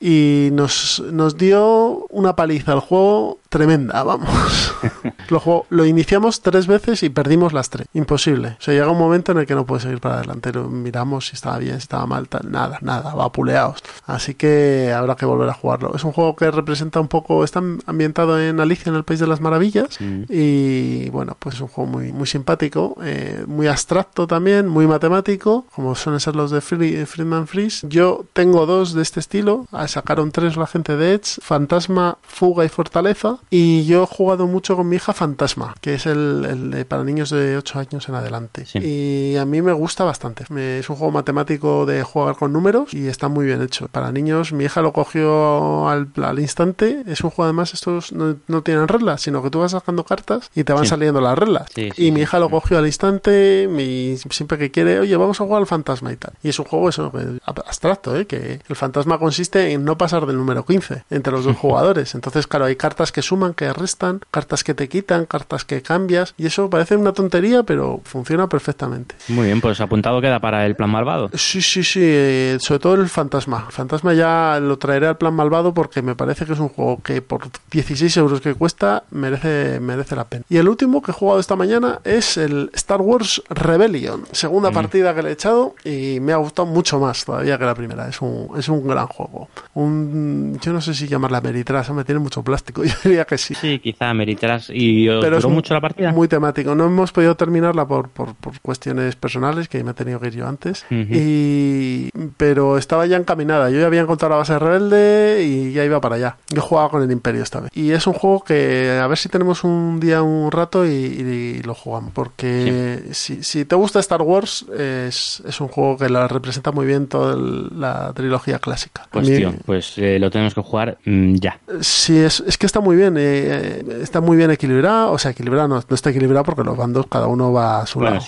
Y nos, nos dio una paliza al juego tremenda, vamos. lo, lo iniciamos tres veces y perdimos las tres. Imposible. O sea, llega un momento en el que no puedes seguir para adelante. Miramos si estaba bien, si estaba mal, tal. Nada, nada, va puleados. Así que habrá que volver a jugarlo. Es un juego que representa un poco, está ambientado en Alicia en el País de las Maravillas. Y bueno, pues es un juego muy, muy simpático, eh, muy abstracto también, muy matemático, como suelen ser los de Friedman Freeze. Yo tengo dos de este estilo. Sacaron tres la gente de Edge: Fantasma, Fuga y Fortaleza y yo he jugado mucho con mi hija Fantasma, que es el, de, para niños de 8 años en adelante. Y a mí me gusta bastante. Es un juego matemático de jugar con números y está muy bien hecho. Para niños, mi hija lo cogió al, instante. Es un juego, además, estos no, tienen reglas, sino que tú vas sacando cartas y te van saliendo las reglas. y mi hija lo cogió al instante, mi, siempre que quiere, oye, vamos a jugar al fantasma y tal. Y es un juego eso, abstracto, ¿eh? que el fantasma consiste en no pasar del número 15 entre los dos jugadores. Entonces, claro, hay cartas que suman, que restan, cartas que te quitan, cartas que cambias, y eso parece una tontería, pero funciona perfectamente. Muy bien, pues apuntado queda para el plan malvado. Sí, sí, sí, eh, sobre todo el fantasma. El fantasma ya lo traeré al plan malvado porque me parece que es un juego que por 16 euros que cuesta merece, merece la pena. Y el último que he jugado esta mañana es el Star Wars Rebellion, segunda mm. partida que le he echado y me ha gustado mucho más todavía que la primera. Es un, es un gran juego. Un, yo no sé si llamarla Meritrasa, me tiene mucho plástico. Yo diría que sí. Sí, quizá meritarás. ¿Y Pero duró mucho la partida? Muy temático. No hemos podido terminarla por, por, cuestiones personales, que me he tenido que ir yo antes. y, pero estaba ya encaminada. Yo ya había encontrado la base rebelde y ya iba para allá. Yo jugaba con el Imperio esta vez. Y es un juego que a ver si tenemos un día, un rato y, lo jugamos. Porque si, si, te gusta Star Wars, es, es, un juego que la representa muy bien toda la trilogía clásica. Pues, pues eh, lo tenemos que jugar mm, ya. Sí, es, es que está muy bien. Eh, está muy bien equilibrado, o sea, equilibrado no, está equilibrado porque los bandos cada uno va a su lado.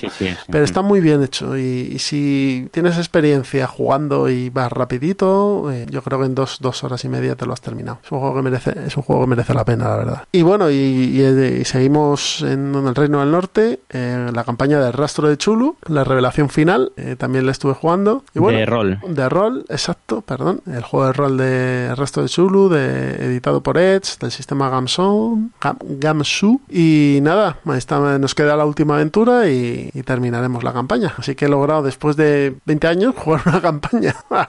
Pero está muy bien hecho y, si tienes experiencia jugando y vas rapidito, eh, yo creo que en dos, dos horas y media te lo has terminado. Es un juego que merece, es un juego que merece la pena, la verdad. Y bueno, y, eh, seguimos en, el Reino del Norte, la campaña del Rastro de Chulu, la revelación final, también la estuve jugando. Y bueno, de rol. De rol, exacto, perdón. El juego de rol de Rastro de Chulu, de, editado por Edge, del sistema Gamson, Gamsu. Y nada, nos queda la última aventura y, terminaremos la campaña. Así que he logrado después de 20 años jugar una campaña.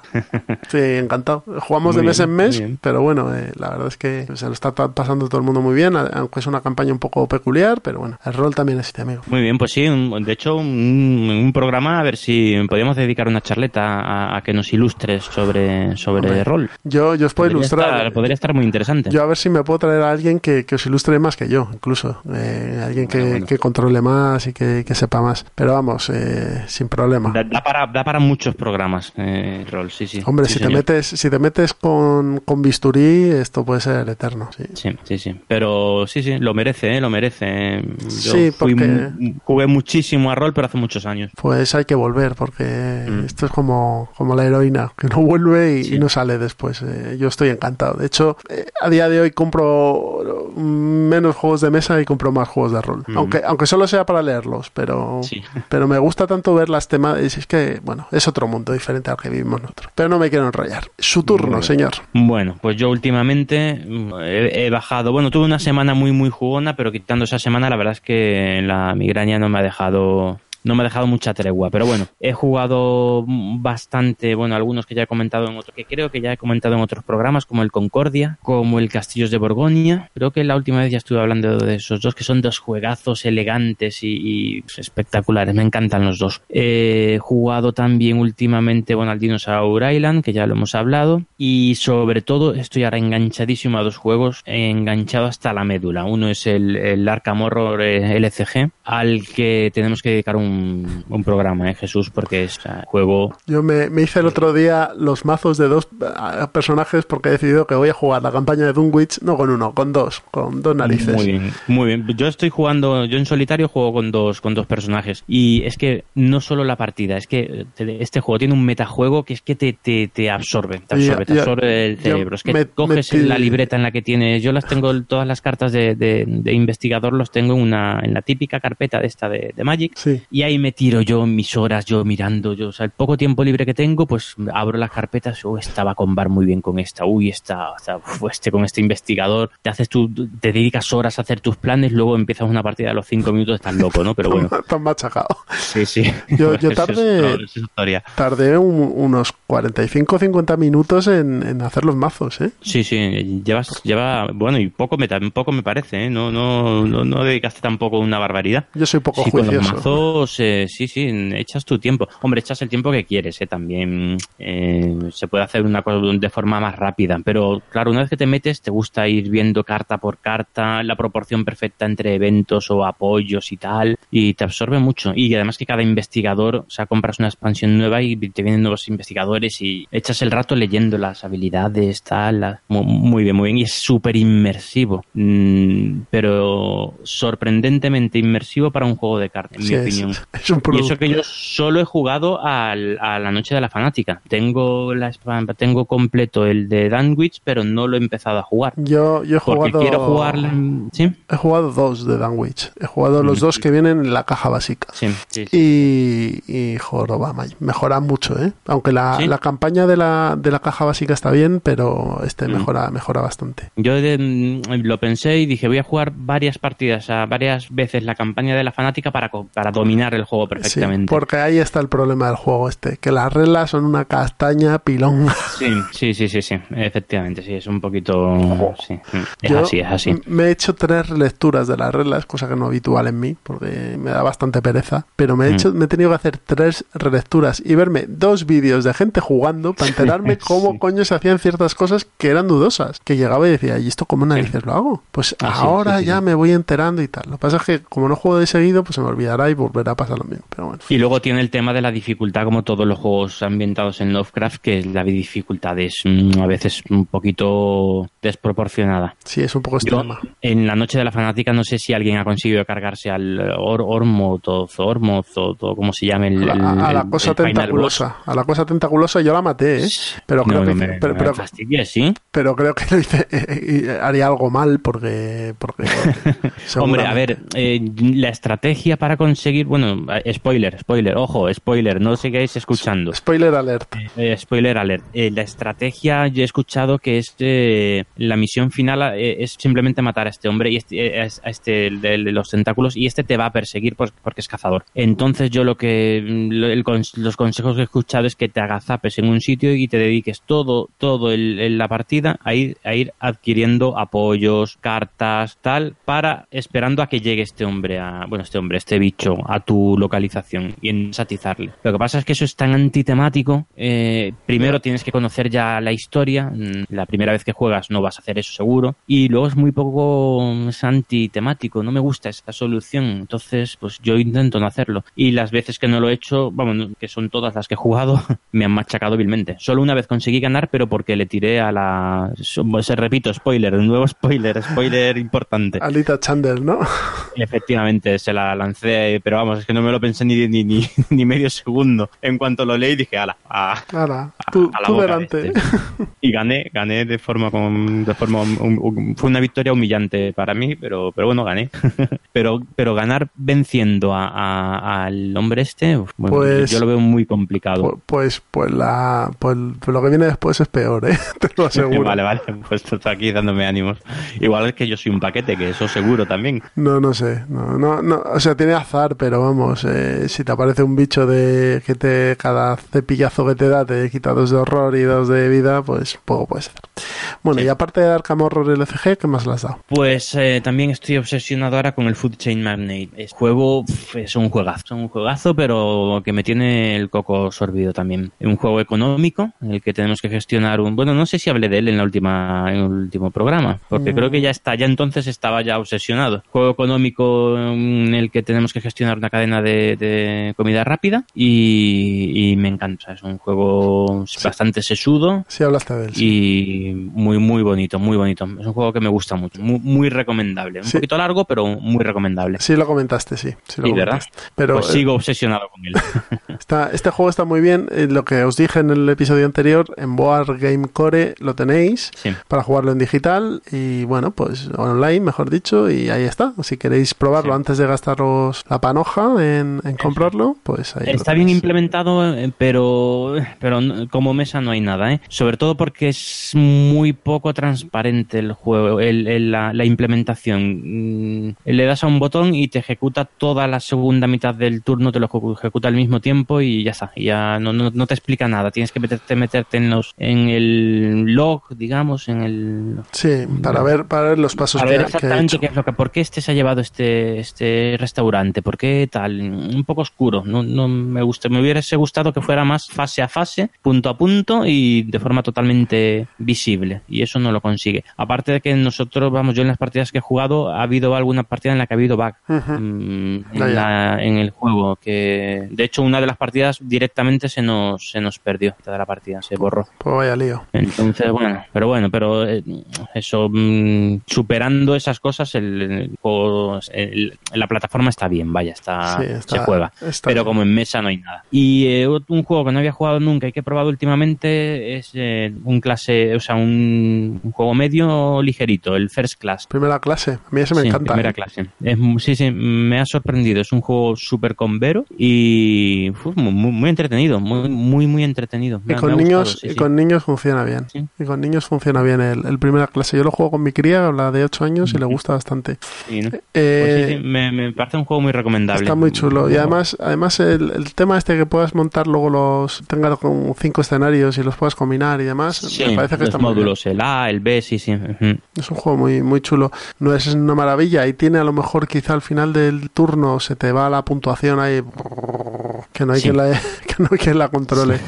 sí, encantado. Jugamos de mes en mes, pero bueno, eh, la verdad es que se lo está pasando todo el mundo muy bien, aunque es una campaña un poco peculiar, pero bueno, el rol también existe, amigo. Muy bien, pues sí, de hecho, un, un, programa, a ver si podríamos dedicar una charleta a, que nos ilustres sobre, sobre el rol. Yo, yo os puedo ilustrar. podría estar muy interesante. Yo a ver si me puedo traer a alguien que, que os ilustre más que yo, incluso. Eh, alguien que, que, controle más y que, que sepa más. Pero vamos, eh, sin problema. Da, para, da para muchos programas, eh, rol, sí, sí. Hombre, si, te metes, si te metes con, con bisturí, esto puede ser eterno. Sí, sí, sí. sí. Pero sí, sí, lo merece, lo merece. Yo sí, porque... jugué muchísimo a rol, pero hace muchos años. Pues hay que volver, porque mm. esto es como, como la heroína, que no vuelve y, no sale después. yo estoy encantado. De hecho, a día de hoy compro menos juegos de mesa y compro más juegos de rol. Aunque, aunque solo sea para leerlos, pero, pero me gusta tanto ver las temas. Es que, bueno, es otro mundo diferente al que vivimos nosotros. Pero no me quiero enrollar. Su turno, señor. Bueno, pues yo últimamente mm, he, bajado. Bueno, tuve una semana muy, muy jugona, pero quitando esa semana, la verdad es que la migraña no me ha dejado no me ha dejado mucha tregua. Pero bueno, he jugado bastante, bueno, algunos que ya he comentado en otros, que creo que ya he comentado en otros programas, como el Concordia, como el Castillos de Borgoña. Creo que la última vez ya estuve hablando de esos dos, que son dos juegazos elegantes y, espectaculares. Me encantan los dos. He jugado también últimamente, bueno, al Dinosaur Island, que ya lo hemos hablado. Y sobre todo, estoy ahora enganchadísimo a dos juegos, enganchado hasta la médula. Uno es el, el Arkham eh, LCG, al que tenemos que dedicar un, un programa, ¿eh, Jesús? Porque es juego... Yo me, me, hice el otro día los mazos de dos personajes porque he decidido que voy a jugar la campaña de Dunwich, no con uno, con dos, con dos narices. Muy bien, muy bien. Yo estoy jugando, yo en solitario juego con dos, con dos personajes. Y es que no solo la partida, es que este juego tiene un metajuego que es que te, te, te absorbe, te absorbe, te absorbe el cerebro. Es que me, coges la libreta en la que tienes, yo las tengo, todas las cartas de, de, de investigador los tengo en una, en la típica carpeta de esta de, de Magic. Sí. Y ahí me tiro yo mis horas, yo mirando, yo, o sea, el poco tiempo libre que tengo, pues abro las carpetas, oh, estaba con bar muy bien con esta, uy, esta, esta uf, este con este investigador, te haces tú, te dedicas horas a hacer tus planes, luego empiezas una partida a los cinco minutos, estás loco, ¿no? Pero bueno. Estás machacado. Sí, sí. Yo, yo tardé, es, es historia. tardé un, unos 45 o 50 minutos en, en, hacer los mazos, ¿eh? Sí, sí, llevas, lleva, bueno, y poco me, poco me parece, ¿eh? No, no, no, no dedicaste tampoco una barbaridad. Yo soy poco sí, juicioso. Con los mazos, eh, sí, sí, echas tu tiempo. Hombre, echas el tiempo que quieres, ¿eh? También eh, se puede hacer una cosa de forma más rápida, pero claro, una vez que te metes, te gusta ir viendo carta por carta, la proporción perfecta entre eventos o apoyos y tal, y te absorbe mucho. Y además que cada investigador, o sea, compras una expansión nueva y te vienen nuevos investigadores y echas el rato leyendo las habilidades, tal, la, muy bien, muy bien, y es súper inmersivo, mm, pero sorprendentemente inmersivo para un juego de cartas, en Sí, mi opinión. es un Y eso que yo solo he jugado al- a la noche de la fanática. Tengo la tengo completo el de Danwich, pero no lo he empezado a jugar. Yo, yo he Porque jugado. quiero jugar. ¿Sí? He jugado dos de Danwich. He jugado los Mm. dos que vienen en la caja básica. Sí, sí, sí. Y, y joroba, mejora mucho, ¿eh? Aunque la, la campaña de la, de la caja básica está bien, pero este Mm. mejora, mejora bastante. Yo de- mm, lo pensé y dije, voy a jugar varias partidas, a varias veces la campaña de la fanática para, para dominar el juego Sí, perfectamente. porque ahí está el problema del juego este, que las reglas son una castaña pilonga. Sí, sí, sí, sí, sí, efectivamente, sí, es un poquito... Sí, es Yo así, es así. Me he hecho tres relecturas de las reglas, cosa que no habitual en mí, porque me da bastante pereza. Pero me he, Mm. hecho, me he tenido que hacer tres relecturas y verme dos vídeos de gente jugando para enterarme cómo Sí. coño se hacían ciertas cosas que eran dudosas. Que llegaba y decía, ¿y esto cómo narices lo hago? Pues Ah, ahora ya me voy enterando y tal. Lo que pasa es que como no juego de seguido, pues se me olvidará y volverá a mismo. Pero bueno. Y luego tiene el tema de la dificultad, como todos los juegos ambientados en Lovecraft, que la dificultad es mm, a veces un poquito desproporcionada. Sí, es un poco Yo, extrema. en la noche de la fanática, no sé si alguien ha conseguido cargarse al Or Ormoth o todo como se llame el, A la, a la el- cosa el tentaculosa. A la cosa tentaculosa yo la maté, ¿eh? Pero creo no, que no me, pero- me pero- ¿sí? pero creo que haría algo mal porque, porque Hombre, a ver, eh, la estrategia para conseguir, bueno, eh, spoiler, spoiler, ojo, spoiler, no sigáis escuchando. Spoiler alert. Eh, spoiler alert. Eh, la estrategia, yo he escuchado que es eh, la misión final eh, es simplemente matar a este hombre y este, eh, a este de, los tentáculos y este te va a perseguir porque es cazador. Entonces yo lo que mm, el los consejos que he escuchado es que te agazapes en un sitio y te dediques todo todo el, el- la partida a ir a ir adquiriendo apoyos, cartas, tal para esperando a que llegue este hombre a bueno este hombre este bicho a tu localización y ensatizarle. Lo que pasa es que eso es tan antitemático. eh, primero tienes que conocer ya la historia. mm, La primera vez que juegas no vas a hacer eso seguro. Y luego es muy poco mm, es antitemático. No me gusta esta solución. Entonces, pues yo intento no hacerlo. Y las veces que no lo he hecho, vamos, que son todas las que he jugado, me han machacado vilmente. Solo una vez conseguí ganar, pero porque le tiré a la. Se repito, spoiler, un nuevo spoiler, spoiler importante. Alita Chandler, ¿no? Efectivamente, se la lancé, pero vamos, es que no me lo pensé ni, ni, ni, ni medio segundo. En cuanto lo leí dije, ala, a, Ahora, a- tú, a la tú delante. este. Y gané, gané de forma, con- de forma hum- hum- fue una victoria humillante para mí, pero, pero bueno, gané. pero, pero ganar venciendo al hombre este, bueno, Pues- yo lo veo muy complicado. Pu- Pues, pues, la, pues lo que viene después es peor, ¿eh? Te lo aseguro. vale, vale, pues tú estás aquí dándome ánimos. Igual es que yo soy un paquete, que eso seguro también. No, no sé. No, no, no. O sea, tiene azar, pero vamos, eh, si te aparece un bicho de que te cada cepillazo que te da te quita dos de horror y dos de vida, pues poco puede ser. Bueno, y aparte de Arkham Horror LCG, ¿qué más le has dado? Pues eh, también estoy obsesionado ahora con el Food Chain Magnate. Es juego, es un juegazo, es un juegazo, pero que me tiene el coco sorbido también. Es un juego económico en el que tenemos que gestionar un, bueno, no sé si hablé de él en la última, en el último programa, porque creo que ya está, ya entonces estaba ya obsesionado. Juego económico en el que tenemos que gestionar una cadena de, comida rápida y, me encanta. Es un juego bastante sesudo. Sí, hablaste de él. Y muy, muy bonito, muy bonito. Es un juego que me gusta mucho, muy, recomendable. Un poquito largo, pero muy recomendable. Sí, lo comentaste, sí. Sí, ¿verdad? Pero, pues sigo obsesionado con él. está, este juego está muy bien. Eh, lo que os dije en el episodio anterior, en Board Game Core lo tenéis para jugarlo en digital y bueno, pues online, mejor dicho, y ahí está. Si queréis probarlo antes de gastaros la panoja en, comprarlo, pues ahí Está bien implementado, eh, pero, pero como mesa no hay nada, ¿eh? Sobre todo porque es muy poco transparente el juego, el, la, implementación. Mm, le das a un botón y te ejecuta toda la segunda mitad del turno, te lo ejecuta al mismo tiempo y ya está. Ya no, no, te explica nada. Tienes que meterte, meterte en, los, en el log, digamos, en el... Sí, para ver, para ver los pasos para ver exactamente qué es lo que... ¿Por qué este se ha llevado este, este restaurante? ¿Por qué tal? Un poco oscuro. No, no me gusta. Me hubiese gustado que fuera más fase a fase, punto a punto y de forma totalmente visible. Y eso no lo consigue. Aparte de que nosotros, vamos, yo en las partidas que he jugado, ha habido alguna partida en la que ha habido bug mm, en, el juego. Que de hecho, una de las partidas directamente se nos, se nos perdió de la partida, se borró. Pues vaya lío. Entonces, bueno, pero bueno, pero eh, eso, mm, superando esas cosas, el, la plataforma está bien, vaya, está, se juega. pero como en mesa no hay nada. Y eh, un juego que no había jugado nunca y que he probado últimamente es eh, un clase, o sea, un, juego medio ligerito, el First Class. Primera clase, a mí ese me encanta. Primera clase. sí, sí, me ha sorprendido. Es un juego súper convero y muy, muy, entretenido, muy, muy, muy entretenido. y con, niños, y con niños funciona bien. Y con niños funciona bien el, el, primera clase. Yo lo juego con mi cría, la de 8 años, y le gusta bastante. Eh, pues me, parece un juego muy recomendable. Está muy chulo. Y además, además el, el, tema este que puedas montar luego los, tenga con cinco escenarios y los puedas combinar y demás, me parece que los está módulos, el A, el B, sí, sí. Es un juego muy, muy chulo. No es una maravilla y tiene a lo mejor quizá al final del turno se te va la puntuación ahí que no hay, quien, la, que no hay quien la controle.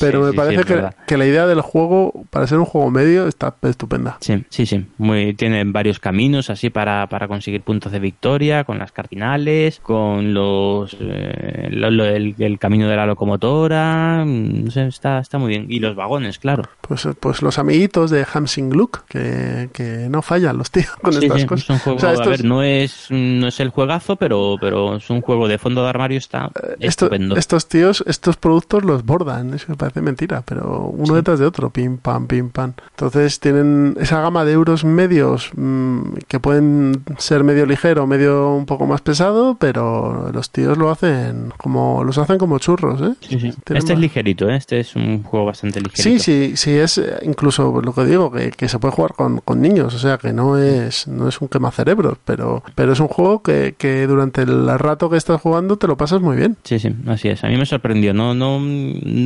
Pero me parece que, que, la idea del juego, para ser un juego medio, está estupenda. Sí, sí, sí. Muy, tiene varios caminos así para, para conseguir puntos de victoria, con las cardinales, con los eh, el, camino de la locomotora. No sé, está, está muy bien. Y los vagones, claro. Pues, pues los amiguitos de Hamsing Look, que, que no fallan los tíos con estas cosas. Es un juego, a ver, no es, no es el juegazo, pero, pero es un juego de fondo de armario, está eh, estos tíos, estos productos los bordan, eso me parece mentira, pero uno detrás de otro, pim pam, pim pam. Entonces tienen esa gama de euros medios mm, que pueden ser medio ligero, medio un poco más pesado, pero los tíos lo hacen como, los hacen como churros, ¿eh? Este es ligerito, ¿eh? este es un juego bastante ligerito. Sí, sí, sí, es eh, incluso lo que digo, que, que se puede jugar con, con, niños, o sea que no es, no es un quemacerebros, pero, pero es un juego que, que durante el rato que estás jugando te lo pasas muy bien. Sí, sí, así es. A mí me sorprendió. No, no,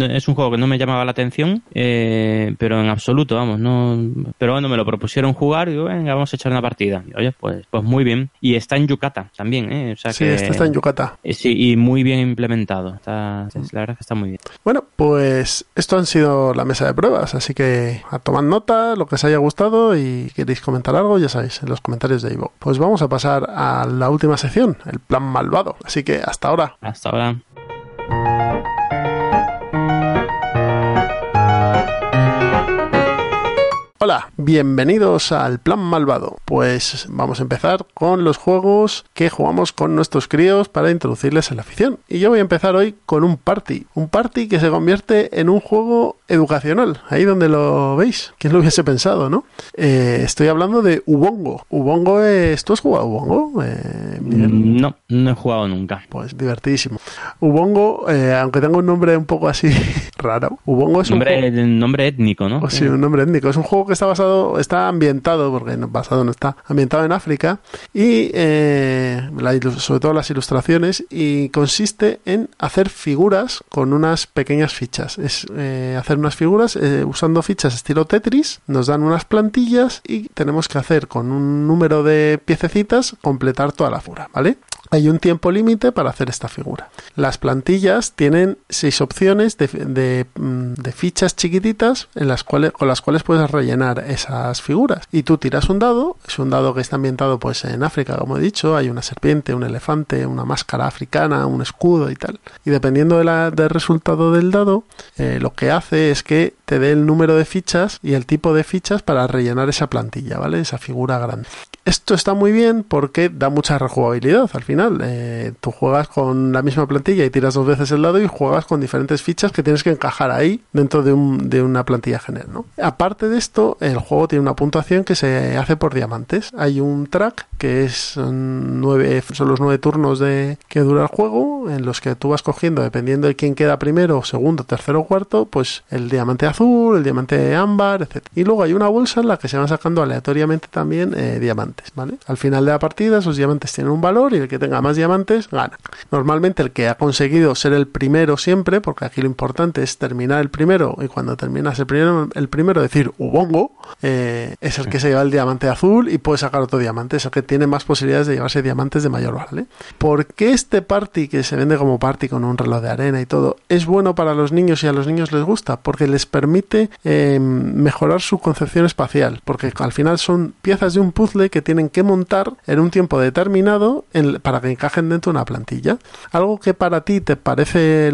es un juego que no me llamaba la atención, eh, pero en absoluto, vamos, no. Pero bueno, me lo propusieron jugar y digo, venga, vamos a echar una partida. oye, pues, pues muy bien. Y está en Yucata también, ¿eh? O sea sí, este está en Yucata. Eh, sí, y muy bien implementado. Está, la verdad que está muy bien. Bueno, pues esto han sido la mesa de pruebas, así que a tomar nota, lo que os haya gustado y queréis comentar algo, ya sabéis, en los comentarios de Ivo. Pues vamos a pasar a la última sección, el plan malvado. Así que hasta ahora. Hasta ahora. Thank you. Hola, bienvenidos al Plan Malvado. Pues vamos a empezar con los juegos que jugamos con nuestros críos para introducirles en la afición. Y yo voy a empezar hoy con un party. Un party que se convierte en un juego educacional. Ahí donde lo veis. ¿Quién lo hubiese pensado, no? Eh, estoy hablando de Ubongo. Ubongo es... ¿Tú has jugado Ubongo? Eh, no, no he jugado nunca. Pues divertidísimo. Ubongo, eh, aunque tenga un nombre un poco así raro. Ubongo es un nombre, juego... nombre étnico, ¿no? Sí, un nombre étnico. Es un juego que está basado, está ambientado, porque no, basado no está, ambientado en África y eh, sobre todo las ilustraciones y consiste en hacer figuras con unas pequeñas fichas. Es eh, hacer unas figuras eh, usando fichas estilo Tetris, nos dan unas plantillas y tenemos que hacer con un número de piececitas completar toda la figura, ¿vale? Hay un tiempo límite para hacer esta figura. Las plantillas tienen seis opciones de, mm, fichas chiquititas en las cuales, con las cuales puedes rellenar esas figuras. Y tú tiras un dado, es un dado que está ambientado pues en África, como he dicho, hay una serpiente, un elefante, una máscara africana, un escudo y tal. Y dependiendo del resultado del dado, eh, lo que hace es que te dé el número de fichas y el tipo de fichas para rellenar esa plantilla, ¿vale? Esa figura grande. Esto está muy bien porque da mucha rejugabilidad al final. Eh, tú juegas con la misma plantilla y tiras dos veces el dado y juegas con diferentes fichas que tienes que encajar ahí dentro de, un, de una plantilla general. Aparte de esto, el juego tiene una puntuación que se hace por diamantes. Hay un track que es son, nueve, son los nueve turnos de que dura el juego en los que tú vas cogiendo dependiendo de quién queda primero, segundo, tercero o cuarto, pues el diamante azul, el diamante ámbar, etc. Y luego hay una bolsa en la que se van sacando aleatoriamente también eh, diamantes. Al final de la partida esos diamantes tienen un valor y el que tenga más diamantes gana. Normalmente el que ha conseguido ser el primero siempre, porque aquí lo importante es terminar el primero y cuando terminas el primero, el primero decir Ubongo, eh, es el que se lleva el diamante azul y puede sacar otro diamante, es el que tiene más posibilidades de llevarse diamantes de mayor valor. ¿Por qué este party que se vende como party con un reloj de arena y todo es bueno para los niños y a los niños les gusta? Porque les permite eh, mejorar su concepción espacial, porque al final son piezas de un puzzle que tienen que montar en un tiempo determinado para que encajen dentro de una plantilla. Algo que para ti te parece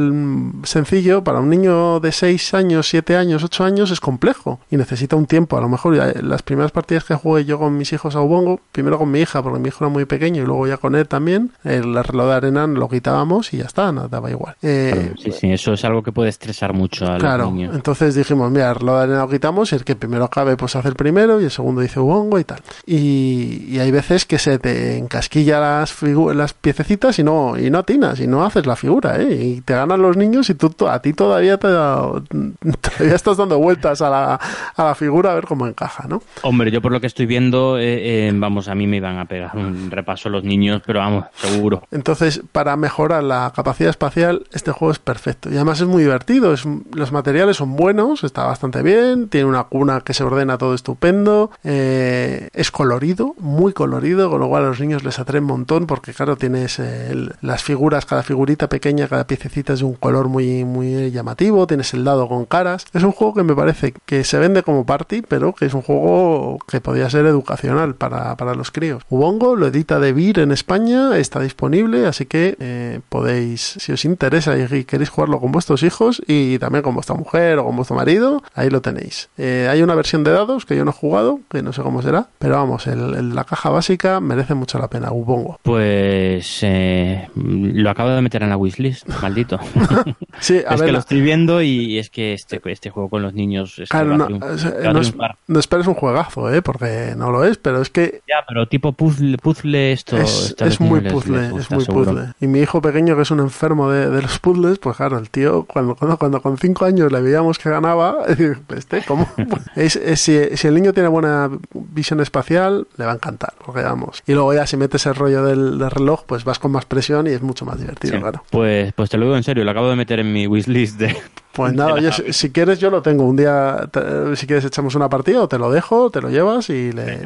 sencillo, para un niño de 6 años, 7 años, 8 años es complejo y necesita un tiempo. A lo mejor las primeras partidas que jugué yo con mis hijos a Ubongo, primero con mi hija, porque mi hijo era muy pequeño, y luego ya con él también, el reloj de arena lo quitábamos y ya está, nada, daba igual. Eh, sí, sí, eso es algo que puede estresar mucho a claro, los niños. Entonces dijimos, mira, el reloj de arena lo quitamos y el que primero acabe, pues hace el primero y el segundo dice Ubongo y tal. Y, y, hay veces que se te encasquilla las, las piececitas y no, y no atinas y no haces la figura, ¿eh? Y te ganan los niños y tú a ti todavía te todavía estás dando vueltas a la, a la figura a ver cómo encaja, ¿no? Hombre, yo por lo que estoy viendo, eh, eh, vamos, a mí me iban a pegar un repaso los niños, pero vamos, seguro. Entonces, para mejorar la capacidad espacial, este juego es perfecto. Y además es muy divertido, es, los materiales son buenos, está bastante bien, tiene una cuna que se ordena todo estupendo, eh, es colorido, muy colorido, con lo cual a los niños les atrae un montón porque claro, tienes eh, las figuras, cada figurita pequeña, cada piececita es de un color muy, muy llamativo, tienes el dado con caras. Es un juego que me parece que se vende como party, pero que es un juego que podría ser educacional para, para los críos. Ubongo lo edita de Vir en España, está disponible, así que eh, podéis, si os interesa y queréis jugarlo con vuestros hijos y también con vuestra mujer o con vuestro marido, ahí lo tenéis. Eh, hay una versión de dados que yo no he jugado, que no sé cómo será, pero vamos, el, la caja básica merece mucho la pena, Ubongo. Pues eh, lo acabo de meter en la wishlist, maldito. sí, a es que lo estoy viendo y es que este, este juego con los niños es claro, no, no, esperes un juegazo, ¿eh? porque no lo es, pero es que... Ya, pero tipo puzzle, puzzle esto... Es, es muy puzzle, es muy puzzle. Y mi hijo pequeño, que es un enfermo de, de, los puzzles, pues claro, el tío, cuando, cuando, cuando con cinco años le veíamos que ganaba, este, ¿cómo? es, si, si el niño tiene buena visión espacial, le va a encantar porque vamos. Y luego ya si metes el rollo del, reloj, pues vas con más presión y es mucho más divertido, claro. Pues, pues te lo digo en serio, lo acabo de meter en mi wishlist de... Pues nada, si, quieres yo lo tengo. Un día, si quieres echamos una partida o te lo dejo, te lo llevas y le,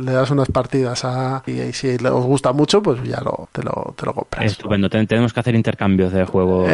das unas partidas a... Y, si os gusta mucho, pues ya lo, te, lo, te lo compras. Estupendo, tenemos que hacer intercambios de juegos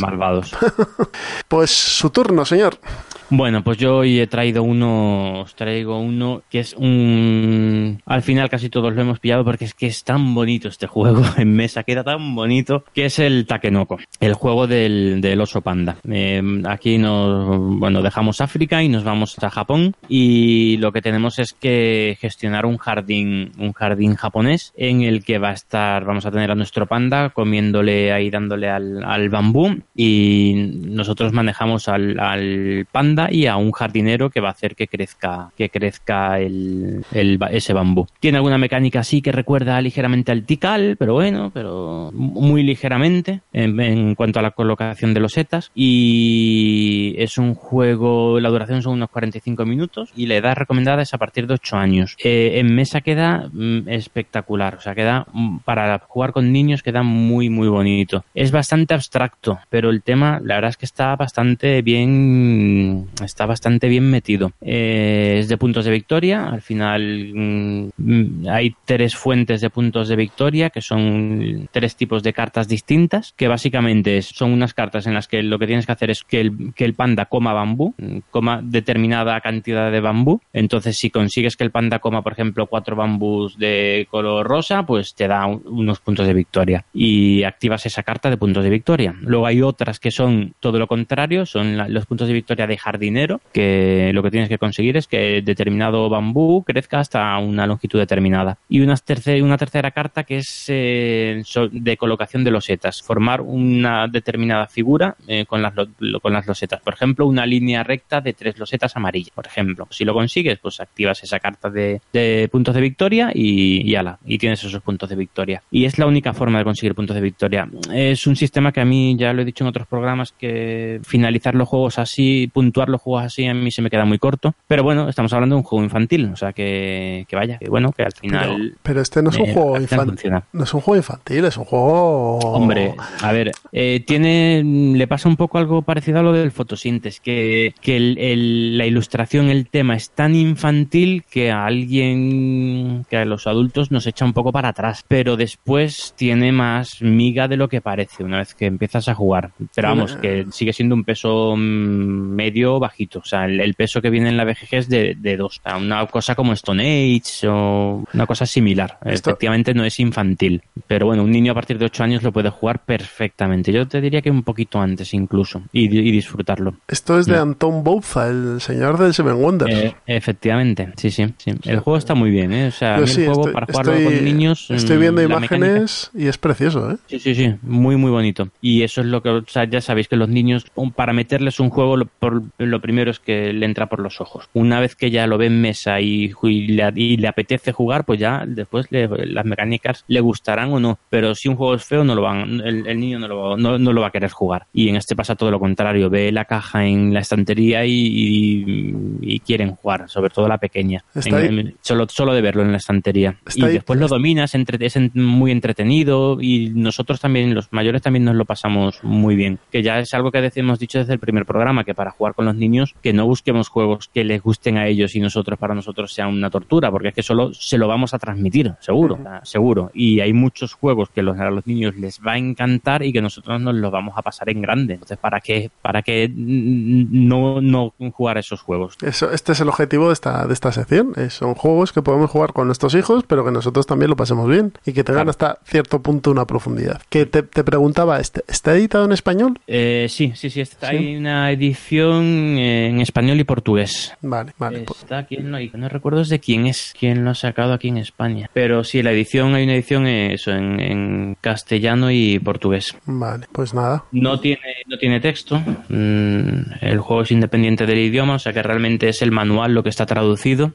malvados. pues su turno, señor. Bueno, pues yo hoy he traído uno, os traigo uno que es un... Al final casi todos lo hemos pillado porque es que es tan bonito este juego en mesa, queda tan bonito, que es el Takenoko, el juego del, del oso panda. Eh, aquí nos, bueno, dejamos África y nos vamos a Japón y lo que tenemos es que gestionar un jardín, un jardín japonés en el que va a estar, vamos a tener a nuestro panda comiéndole ahí, dándole al, al bambú y nosotros manejamos al, al panda y a un jardinero que va a hacer que crezca, que crezca el, ese bambú. Tiene alguna mecánica así que recuerda ligeramente al Tikal, pero bueno, pero muy ligeramente en, cuanto a la colocación de los setas. Y es un juego, la duración son unos 45 minutos y la edad recomendada es a partir de 8 años. Eh, en mesa queda mm, espectacular, o sea, queda mm, para jugar con niños queda muy, muy bonito. Es bastante abstracto, pero el tema, la verdad es que está bastante bien, está bastante bien metido. Eh, es de puntos de victoria, al final mm, hay tres fuentes de puntos de victoria que son tres tipos de cartas distintas, que básicamente son unas cartas en las que lo que tienes que hacer es que el, que el panda coma bambú, coma determinada cantidad de bambú. Entonces, si consigues que el panda coma, por ejemplo, cuatro bambús de color rosa, pues te da unos puntos de victoria. Y activas esa carta de puntos de victoria. Luego hay otras que son todo lo contrario, son los puntos de victoria de jardinero, que lo que tienes que conseguir es que determinado bambú crezca hasta una longitud determinada. Y una, tercera, una tercera carta que es eh, de colocación de losetas, formar una determinada figura eh, con, las, con las losetas. Por ejemplo, una línea recta de tres losetas amarillas, por ejemplo. Si lo consigues, pues activas esa carta de, puntos de victoria y, y ala, y tienes esos puntos de victoria. Y es la única forma de conseguir puntos de victoria. Es un sistema que a mí, ya lo he dicho en otros programas, que finalizar los juegos así, puntuar los juegos así, a mí se me queda muy corto. Pero bueno, estamos hablando de un juego infantil, o sea que, que vaya, que bueno, que al final... Pero, este no es un juego infantil. No es un juego infantil, es un juego... Hombre, a ver, eh, tiene, le pasa un poco algo parecido a lo del fotosíntesis, que, que la ilustración, el tema es tan infantil que a alguien, que a los adultos nos echa un poco para atrás, pero después tiene más miga de lo que parece una vez que empiezas a jugar. Pero vamos, que sigue siendo un peso mm, bajito, o sea, el, peso que viene en la BGG es de, de dos, una cosa como Stone Age o una cosa similar. Efectivamente no es infantil, pero bueno, un niño a partir de 8 años lo puede jugar perfectamente. Yo te diría que un poquito antes incluso y, disfrutarlo. Esto es de Anton Bouza, el señor del Seven Wonders. Eh, efectivamente, sí, sí, sí. El juego está muy bien, ¿eh? O sea, el juego para jugarlo con niños. Estoy viendo mm, imágenes y es precioso, ¿eh? Sí, sí, sí, muy, muy bonito. Y eso es lo que, o sea, ya sabéis que los niños, para meterles un juego, por, lo primero es que le entra por los ojos. Una vez que ya lo ve en mesa y, le, apetece jugar, pues ya después las mecánicas le gustarán o no. Pero si un juego es feo, no lo van, el, niño no lo, no, lo va a querer jugar. Y en este pasa todo lo contrario. Ve la caja en la estantería y, quieren jugar, sobre todo la pequeña. solo, solo de verlo en la estantería. y después lo dominas, entre, es muy entretenido y nosotros también, los mayores también nos lo pasamos muy bien. Que ya es algo que hemos dicho desde el primer programa, que para jugar con los niños, que no busquemos juegos que les gusten a ellos y nosotros para nosotros sea una tortura, porque es que solo se lo vamos a transmitir, seguro, seguro. Y hay muchos juegos que los, a los niños les va a encantar y que nosotros nos los vamos a pasar en grande. Entonces, ¿para qué, para qué no, no jugar esos juegos? Eso, este es el objetivo de esta, de esta sección. son juegos que podemos jugar con nuestros hijos, pero que nosotros también lo pasemos bien y que tengan hasta cierto punto una profundidad. Que te, preguntaba, ¿este, ¿está editado en español? Eh, sí, sí, sí, está, hay una edición en español y portugués. Vale, vale. Está aquí, no, no recuerdo de quién es, quién lo ha sacado aquí en España. Pero sí, la edición, hay una edición eso, en, en castellano y portugués. Vale, pues nada. No tiene, no tiene texto. Mm, el juego es independiente del idioma, o sea que realmente es el manual lo que está traducido.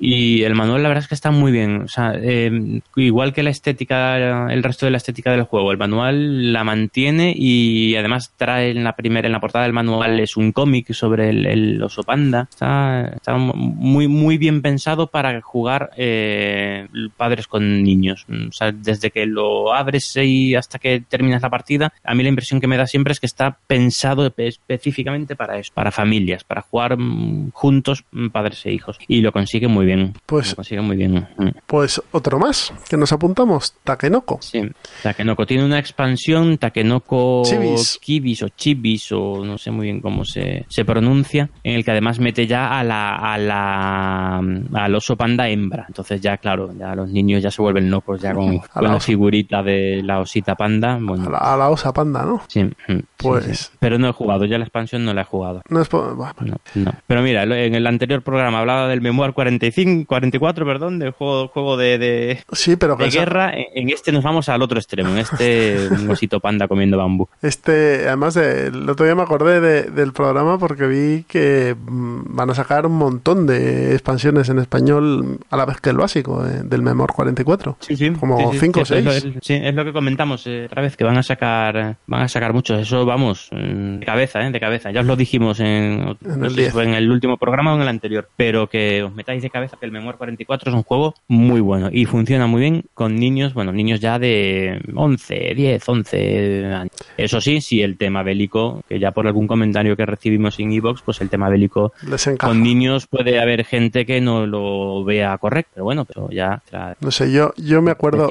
Y el manual, la verdad es que está muy bien. O sea, eh, igual que la estética, el resto de la estética del juego, el manual la mantiene y además trae en la primera, en la portada del manual es un cómic sobre el, oso panda. Está, muy, muy bien pensado para jugar eh, padres con niños. O sea, desde que lo abres y hasta que terminas la partida, a mí la impresión que me da siempre es que está pensado específicamente para eso, para familias, para jugar mm, juntos mm, padres e hijos. Y lo consigue muy bien. Pues, lo consigue muy bien. Mm. Pues otro más que nos apuntamos, Takenoko. Sí, Takenoko tiene una expansión, Takenoko Chibis. Kibis o Chibis o no sé muy bien cómo se, se pronuncia, en el que además mete ya a la, a la al oso panda hembra. Entonces ya, claro, ya los niños ya se vuelven locos ya con, la, figurita de la osita panda. Bueno. A, la, osa panda, ¿no? Sí. Pues... Pero no he jugado, ya la expansión no la he jugado. No es no, Pero mira, en el anterior programa hablaba del Memoir 45, 44, perdón, del juego, juego de, de, sí, pero de guerra. En este nos vamos al otro extremo, en este osito panda comiendo bambú. Este, además, el otro día me acordé del programa porque vi que mm, van a sacar un montón de expansiones en español a la vez que el básico eh, del Memoir 44. Sí, sí. Como 5 o 6. Sí, es lo que comentamos eh, otra vez, que van a sacar van a sacar muchos. Eso, vamos, mm, de cabeza, ¿eh? De cabeza. Ya os lo dijimos en, en, el último programa o en el anterior, pero que os metáis de cabeza que el Memoir 44 es un juego muy bueno y funciona muy bien con niños, bueno, niños ya de 11, 10, 11 años. Eso sí, si el tema bélico, que ya por algún comentario que recibimos en Evox, pues el tema bélico con niños puede haber gente que no lo vea correcto, pero bueno, pero ya... No sé, yo, yo me acuerdo...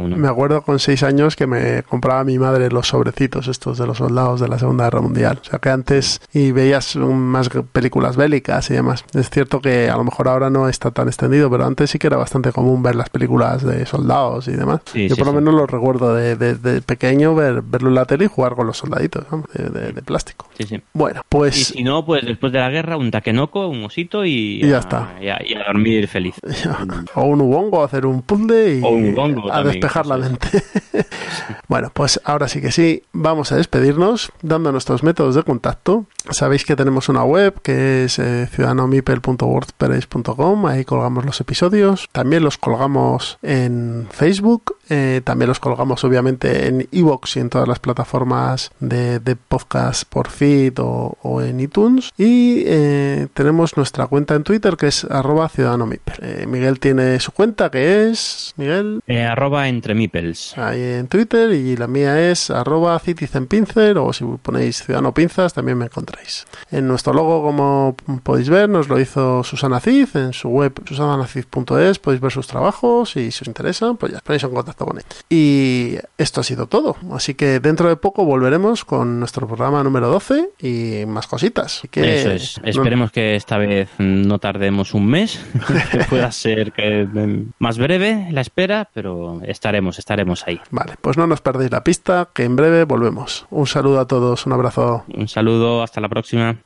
Me acuerdo con 6 años que me compraba mi madre los sobrecitos estos de los soldados de la Segunda Guerra Mundial. O sea que antes y veías más películas bélicas y demás. Es cierto que a lo mejor ahora no está tan extendido, pero antes sí que era bastante común ver las películas de soldados y demás. Yo por lo menos lo recuerdo de, pequeño ver, verlo en la tele y jugar con los soldaditos de, plástico. Bueno, pues... Y si no, pues después de la guerra un taquenoco, un osito y, ya está. Y a, dormir feliz. o un ubongo, hacer un puzzle y a despejar la mente. bueno, pues ahora sí que sí, vamos a despedirnos dando nuestros métodos de contacto. Sabéis que tenemos una web que es eh, ciudadanomipel.wordpress.com, ahí colgamos los episodios. También los colgamos en Facebook, eh, también los colgamos obviamente en Evox y en todas las plataformas de, podcast por feed o, en iTunes. Y eh, tenemos nuestra cuenta en Twitter que es arroba ciudadanomipel. Miguel tiene su cuenta que es, Miguel. arroba entre Ahí en Twitter y la mía es arroba citizenpincer o si ponéis Ciudadano Pinzas también me encontráis. En nuestro logo, como podéis ver, nos lo hizo Susana Cid en su web susanacid.es, podéis ver sus trabajos y si os interesa, pues ya ponéis en contacto con él. Y esto ha sido todo, así que dentro de poco volveremos con nuestro programa número 12 y más cositas. que Eso es, esperemos que esta vez no tardemos un mes, que pueda ser que más breve la espera, pero estaremos, estaremos ahí. Vale, pues no nos perdéis la pista, que en breve volvemos. Un saludo a todos, un abrazo. Un saludo, hasta la próxima.